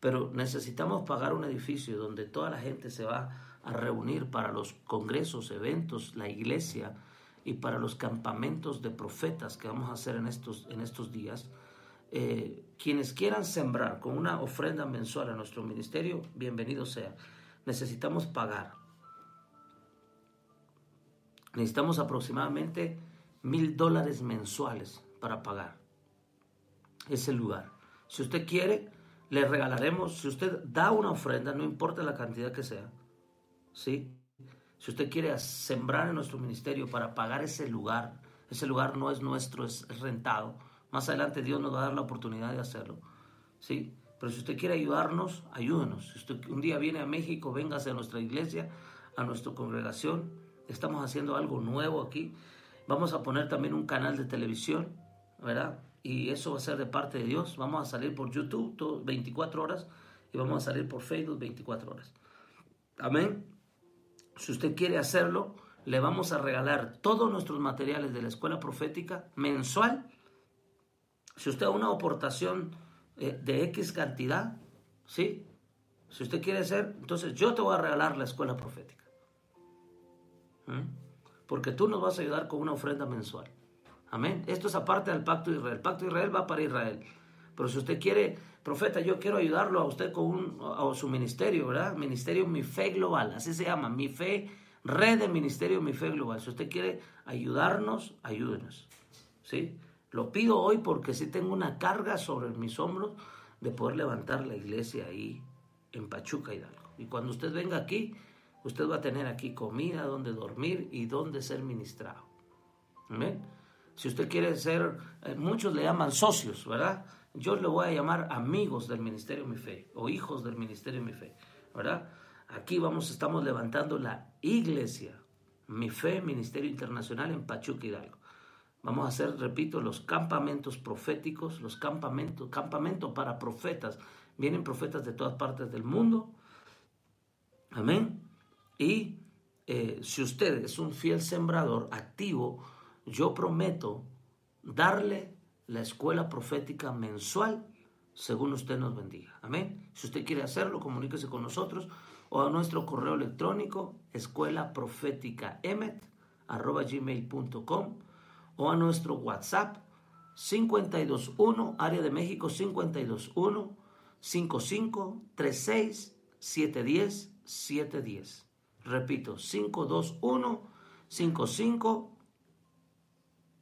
Pero necesitamos pagar un edificio donde toda la gente se va a reunir para los congresos, eventos, la iglesia y para los campamentos de profetas que vamos a hacer en estos, en estos días. Eh, quienes quieran sembrar con una ofrenda mensual a nuestro ministerio, bienvenido sea. Necesitamos pagar. Necesitamos aproximadamente mil dólares mensuales para pagar ese lugar. Si usted quiere, le regalaremos, si usted da una ofrenda, no importa la cantidad que sea, ¿sí? Si usted quiere sembrar en nuestro ministerio para pagar ese lugar, ese lugar no es nuestro, es rentado. Más adelante Dios nos va a dar la oportunidad de hacerlo, ¿sí? Pero si usted quiere ayudarnos, ayúdenos. Si usted un día viene a México, véngase a nuestra iglesia, a nuestra congregación. Estamos haciendo algo nuevo aquí. Vamos a poner también un canal de televisión, ¿verdad? Y eso va a ser de parte de Dios. Vamos a salir por YouTube todo, 24 horas y vamos a salir por Facebook 24 horas. Amén. Si usted quiere hacerlo, le vamos a regalar todos nuestros materiales de la escuela profética mensual. Si usted da una aportación eh, de X cantidad, ¿sí? Si usted quiere hacer, entonces yo te voy a regalar la escuela profética. ¿Mm? Porque tú nos vas a ayudar con una ofrenda mensual. Amén. Esto es aparte del pacto de Israel. El pacto de Israel va para Israel. Pero si usted quiere, profeta, yo quiero ayudarlo a usted con un, a su ministerio, ¿verdad? Ministerio Mi Fe Global, así se llama, Mi Fe, red de ministerio Mi Fe Global. Si usted quiere ayudarnos, ayúdenos. ¿Sí? Lo pido hoy porque sí tengo una carga sobre mis hombros de poder levantar la iglesia ahí en Pachuca Hidalgo. Y cuando usted venga aquí, usted va a tener aquí comida, donde dormir y donde ser ministrado. Amén. Si usted quiere ser, eh, muchos le llaman socios, ¿verdad? Yo le voy a llamar amigos del Ministerio Mi Fe o hijos del Ministerio Mi Fe, ¿verdad? Aquí vamos, estamos levantando la iglesia Mi Fe, Ministerio Internacional en Pachuca Hidalgo. Vamos a hacer, repito, los campamentos proféticos, los campamentos, campamento para profetas. Vienen profetas de todas partes del mundo. Amén. Y eh, si usted es un fiel sembrador activo, yo prometo darle la escuela profética mensual según usted nos bendiga. Amén. Si usted quiere hacerlo, comuníquese con nosotros o a nuestro correo electrónico escuela profética gmail.com o a nuestro WhatsApp 521 área de México 521 55 36 710 710. Repito, 521 55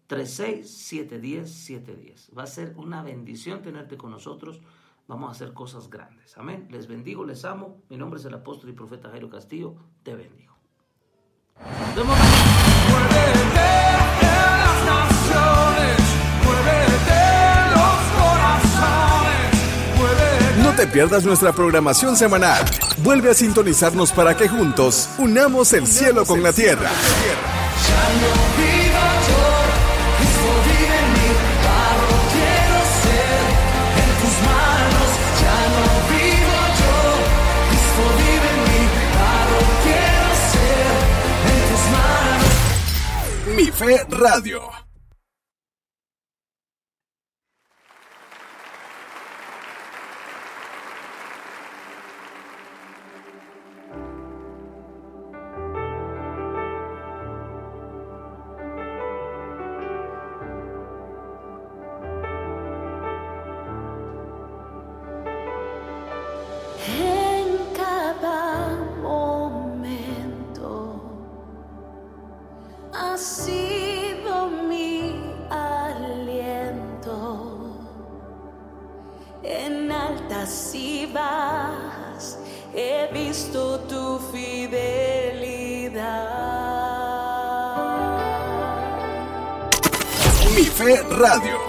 36 710 710. Va a ser una bendición tenerte con nosotros. Vamos a hacer cosas grandes. Amén. Les bendigo, les amo. Mi nombre es el apóstol y profeta Jairo Castillo. Te bendigo. Nos vemos. No te pierdas nuestra programación semanal. Vuelve a sintonizarnos para que juntos unamos el cielo con la tierra. Mi Fe Radio. Radio.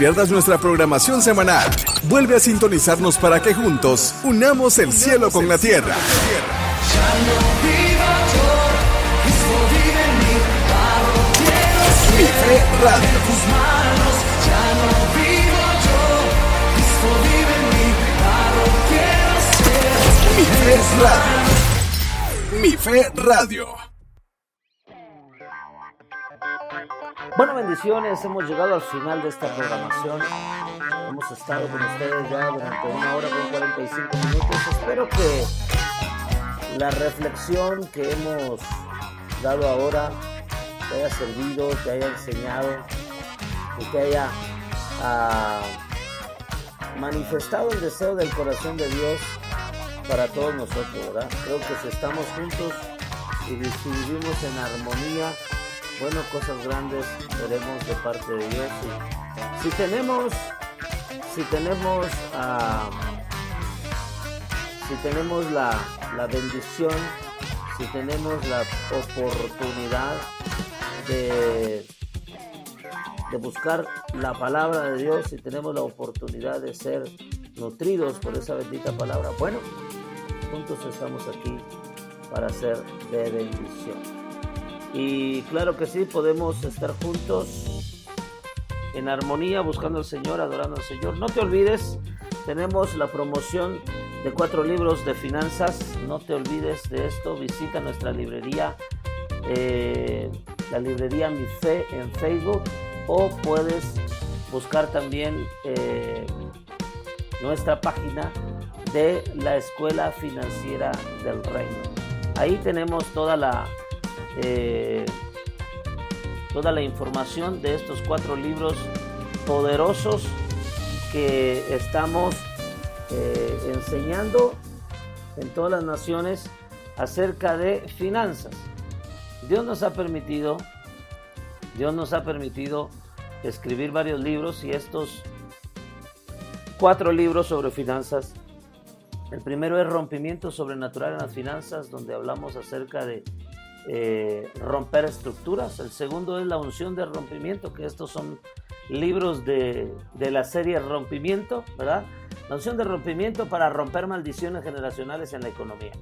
Pierdas nuestra programación semanal. Vuelve a sintonizarnos para que juntos unamos el cielo con la tierra. Mi fe radio. Mi fe radio. Mi fe radio. Hemos llegado al final de esta programación. Hemos estado con ustedes ya durante una hora con 45 minutos. Espero que la reflexión que hemos dado ahora te haya servido, te haya enseñado y te haya ah, manifestado el deseo del corazón de Dios para todos nosotros. Creo que si estamos juntos y vivimos en armonía, bueno, cosas grandes veremos de parte de Dios. Si tenemos, si tenemos, ah, si tenemos la, la bendición, si tenemos la oportunidad de, de buscar la palabra de Dios, si tenemos la oportunidad de ser nutridos por esa bendita palabra, bueno, juntos estamos aquí para ser de bendición. Y claro que sí, podemos estar juntos en armonía, buscando al Señor, adorando al Señor. No te olvides, tenemos la promoción de cuatro libros de finanzas. No te olvides de esto. Visita nuestra librería, eh, la librería Mi Fe en Facebook, o puedes buscar también eh, nuestra página de la Escuela Financiera del Reino. Ahí tenemos toda la eh, toda la información de estos cuatro libros poderosos que estamos eh, enseñando en todas las naciones acerca de finanzas. Dios nos ha permitido Dios nos ha permitido escribir varios libros y estos cuatro libros sobre finanzas. El primero es Rompimiento Sobrenatural en las Finanzas, donde hablamos acerca de eh, romper estructuras. El segundo es La Unción de Rompimiento, que estos son libros de, de la serie Rompimiento, ¿verdad? La unción de rompimiento para romper maldiciones generacionales en la economía.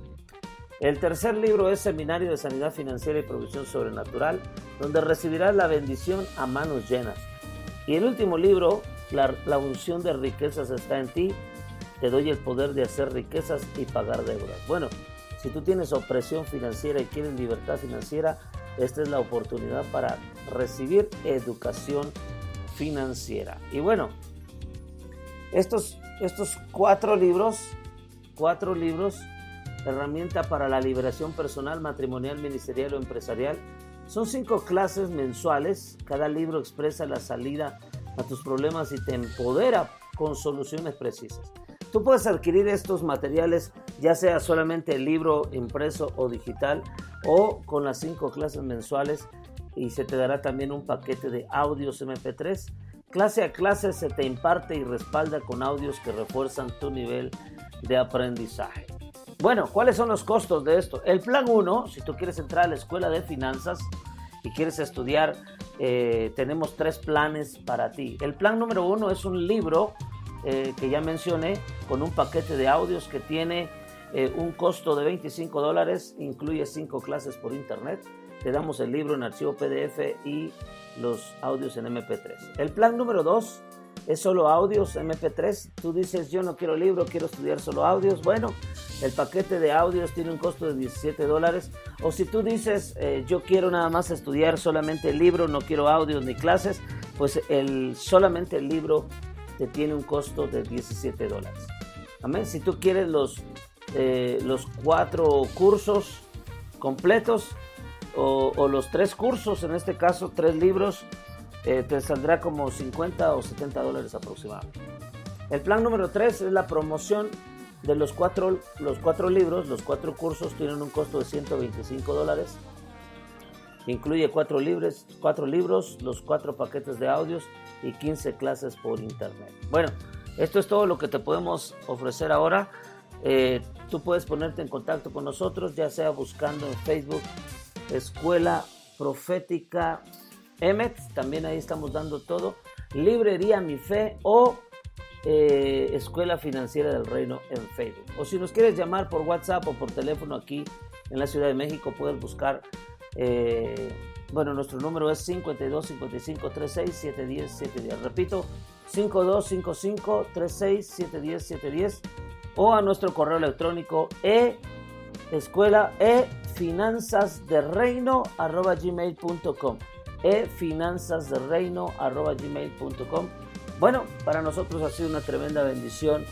El tercer libro es Seminario de Sanidad Financiera y Provisión Sobrenatural, donde recibirás la bendición a manos llenas. Y el último libro, la, la unción de riquezas está en ti, te doy el poder de hacer riquezas y pagar deudas. Bueno, si tú tienes opresión financiera y quieres libertad financiera, esta es la oportunidad para recibir educación financiera. Y bueno, estos, estos cuatro libros, cuatro libros, herramienta para la liberación personal, matrimonial, ministerial o empresarial, son cinco clases mensuales. Cada libro expresa la salida a tus problemas y te empodera con soluciones precisas. Tú puedes adquirir estos materiales ya sea solamente el libro impreso o digital o con las cinco clases mensuales y se te dará también un paquete de audios MP3. Clase a clase se te imparte y respalda con audios que refuerzan tu nivel de aprendizaje. Bueno, ¿cuáles son los costos de esto? El plan 1, si tú quieres entrar a la escuela de finanzas y quieres estudiar, eh, tenemos tres planes para ti. El plan número uno es un libro eh, que ya mencioné con un paquete de audios que tiene eh, un costo de 25 dólares, incluye cinco clases por internet. Te damos el libro en archivo PDF y los audios en MP3. El plan número 2 es solo audios MP3. Tú dices, yo no quiero libro, quiero estudiar solo audios. Bueno, el paquete de audios tiene un costo de 17 dólares. O si tú dices, eh, yo quiero nada más estudiar solamente el libro, no quiero audios ni clases, pues el, solamente el libro te tiene un costo de 17 dólares. Amén. Si tú quieres los, eh, los cuatro cursos completos o, los tres cursos, en este caso tres libros, eh, te saldrá como 50 o 70 dólares aproximadamente. El plan número 3 es la promoción de los cuatro, los cuatro libros. Los cuatro cursos tienen un costo de 125 dólares. Incluye cuatro, libres, cuatro libros, los cuatro paquetes de audios y 15 clases por internet. Bueno, esto es todo lo que te podemos ofrecer ahora. Eh, tú puedes ponerte en contacto con nosotros, ya sea buscando en Facebook Escuela Profética Emet, también ahí estamos dando todo. Librería Mi Fe o eh, Escuela Financiera del Reino en Facebook. O si nos quieres llamar por WhatsApp o por teléfono aquí en la Ciudad de México, puedes buscar. Eh, bueno, nuestro número es 52 55 36 710 710. Repito, 52 55 36 710 710 o a nuestro correo electrónico e escuela e finanzas de reino arroba gmail.com e finanzas de reino arroba gmail.com bueno para nosotros ha sido una tremenda bendición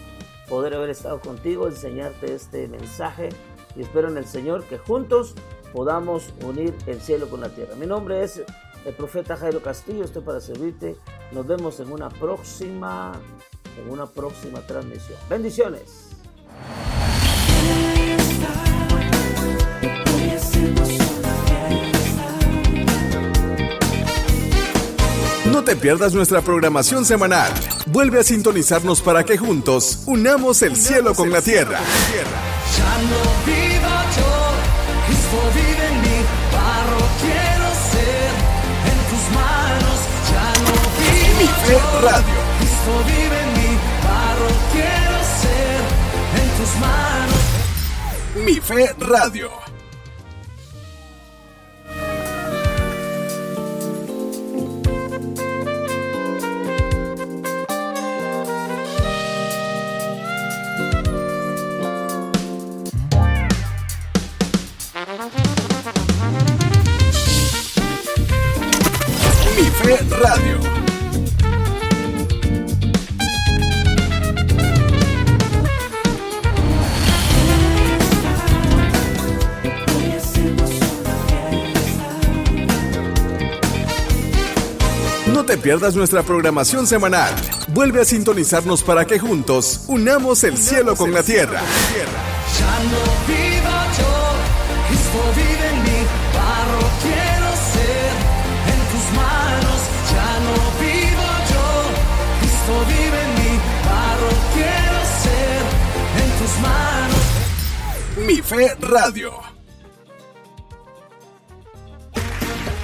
poder haber estado contigo enseñarte este mensaje y espero en el Señor que juntos podamos unir el cielo con la tierra. Mi nombre es el profeta Jairo Castillo estoy para servirte. Nos vemos en una próxima en una próxima transmisión. Bendiciones. No te pierdas nuestra programación semanal. Vuelve a sintonizarnos para que juntos unamos el cielo con la tierra. Radio. Cristo vive en mí, barro quiero ser en tus manos. Mi Fe Radio. Mi Fe Radio. te pierdas nuestra programación semanal. Vuelve a sintonizarnos para que juntos unamos el cielo con la tierra. Ya no viva yo, Cristo vive en mí, barro quiero ser en tus manos. Ya no vivo yo, Cristo vive en mí, barro quiero ser en tus manos. Mi Fe Radio.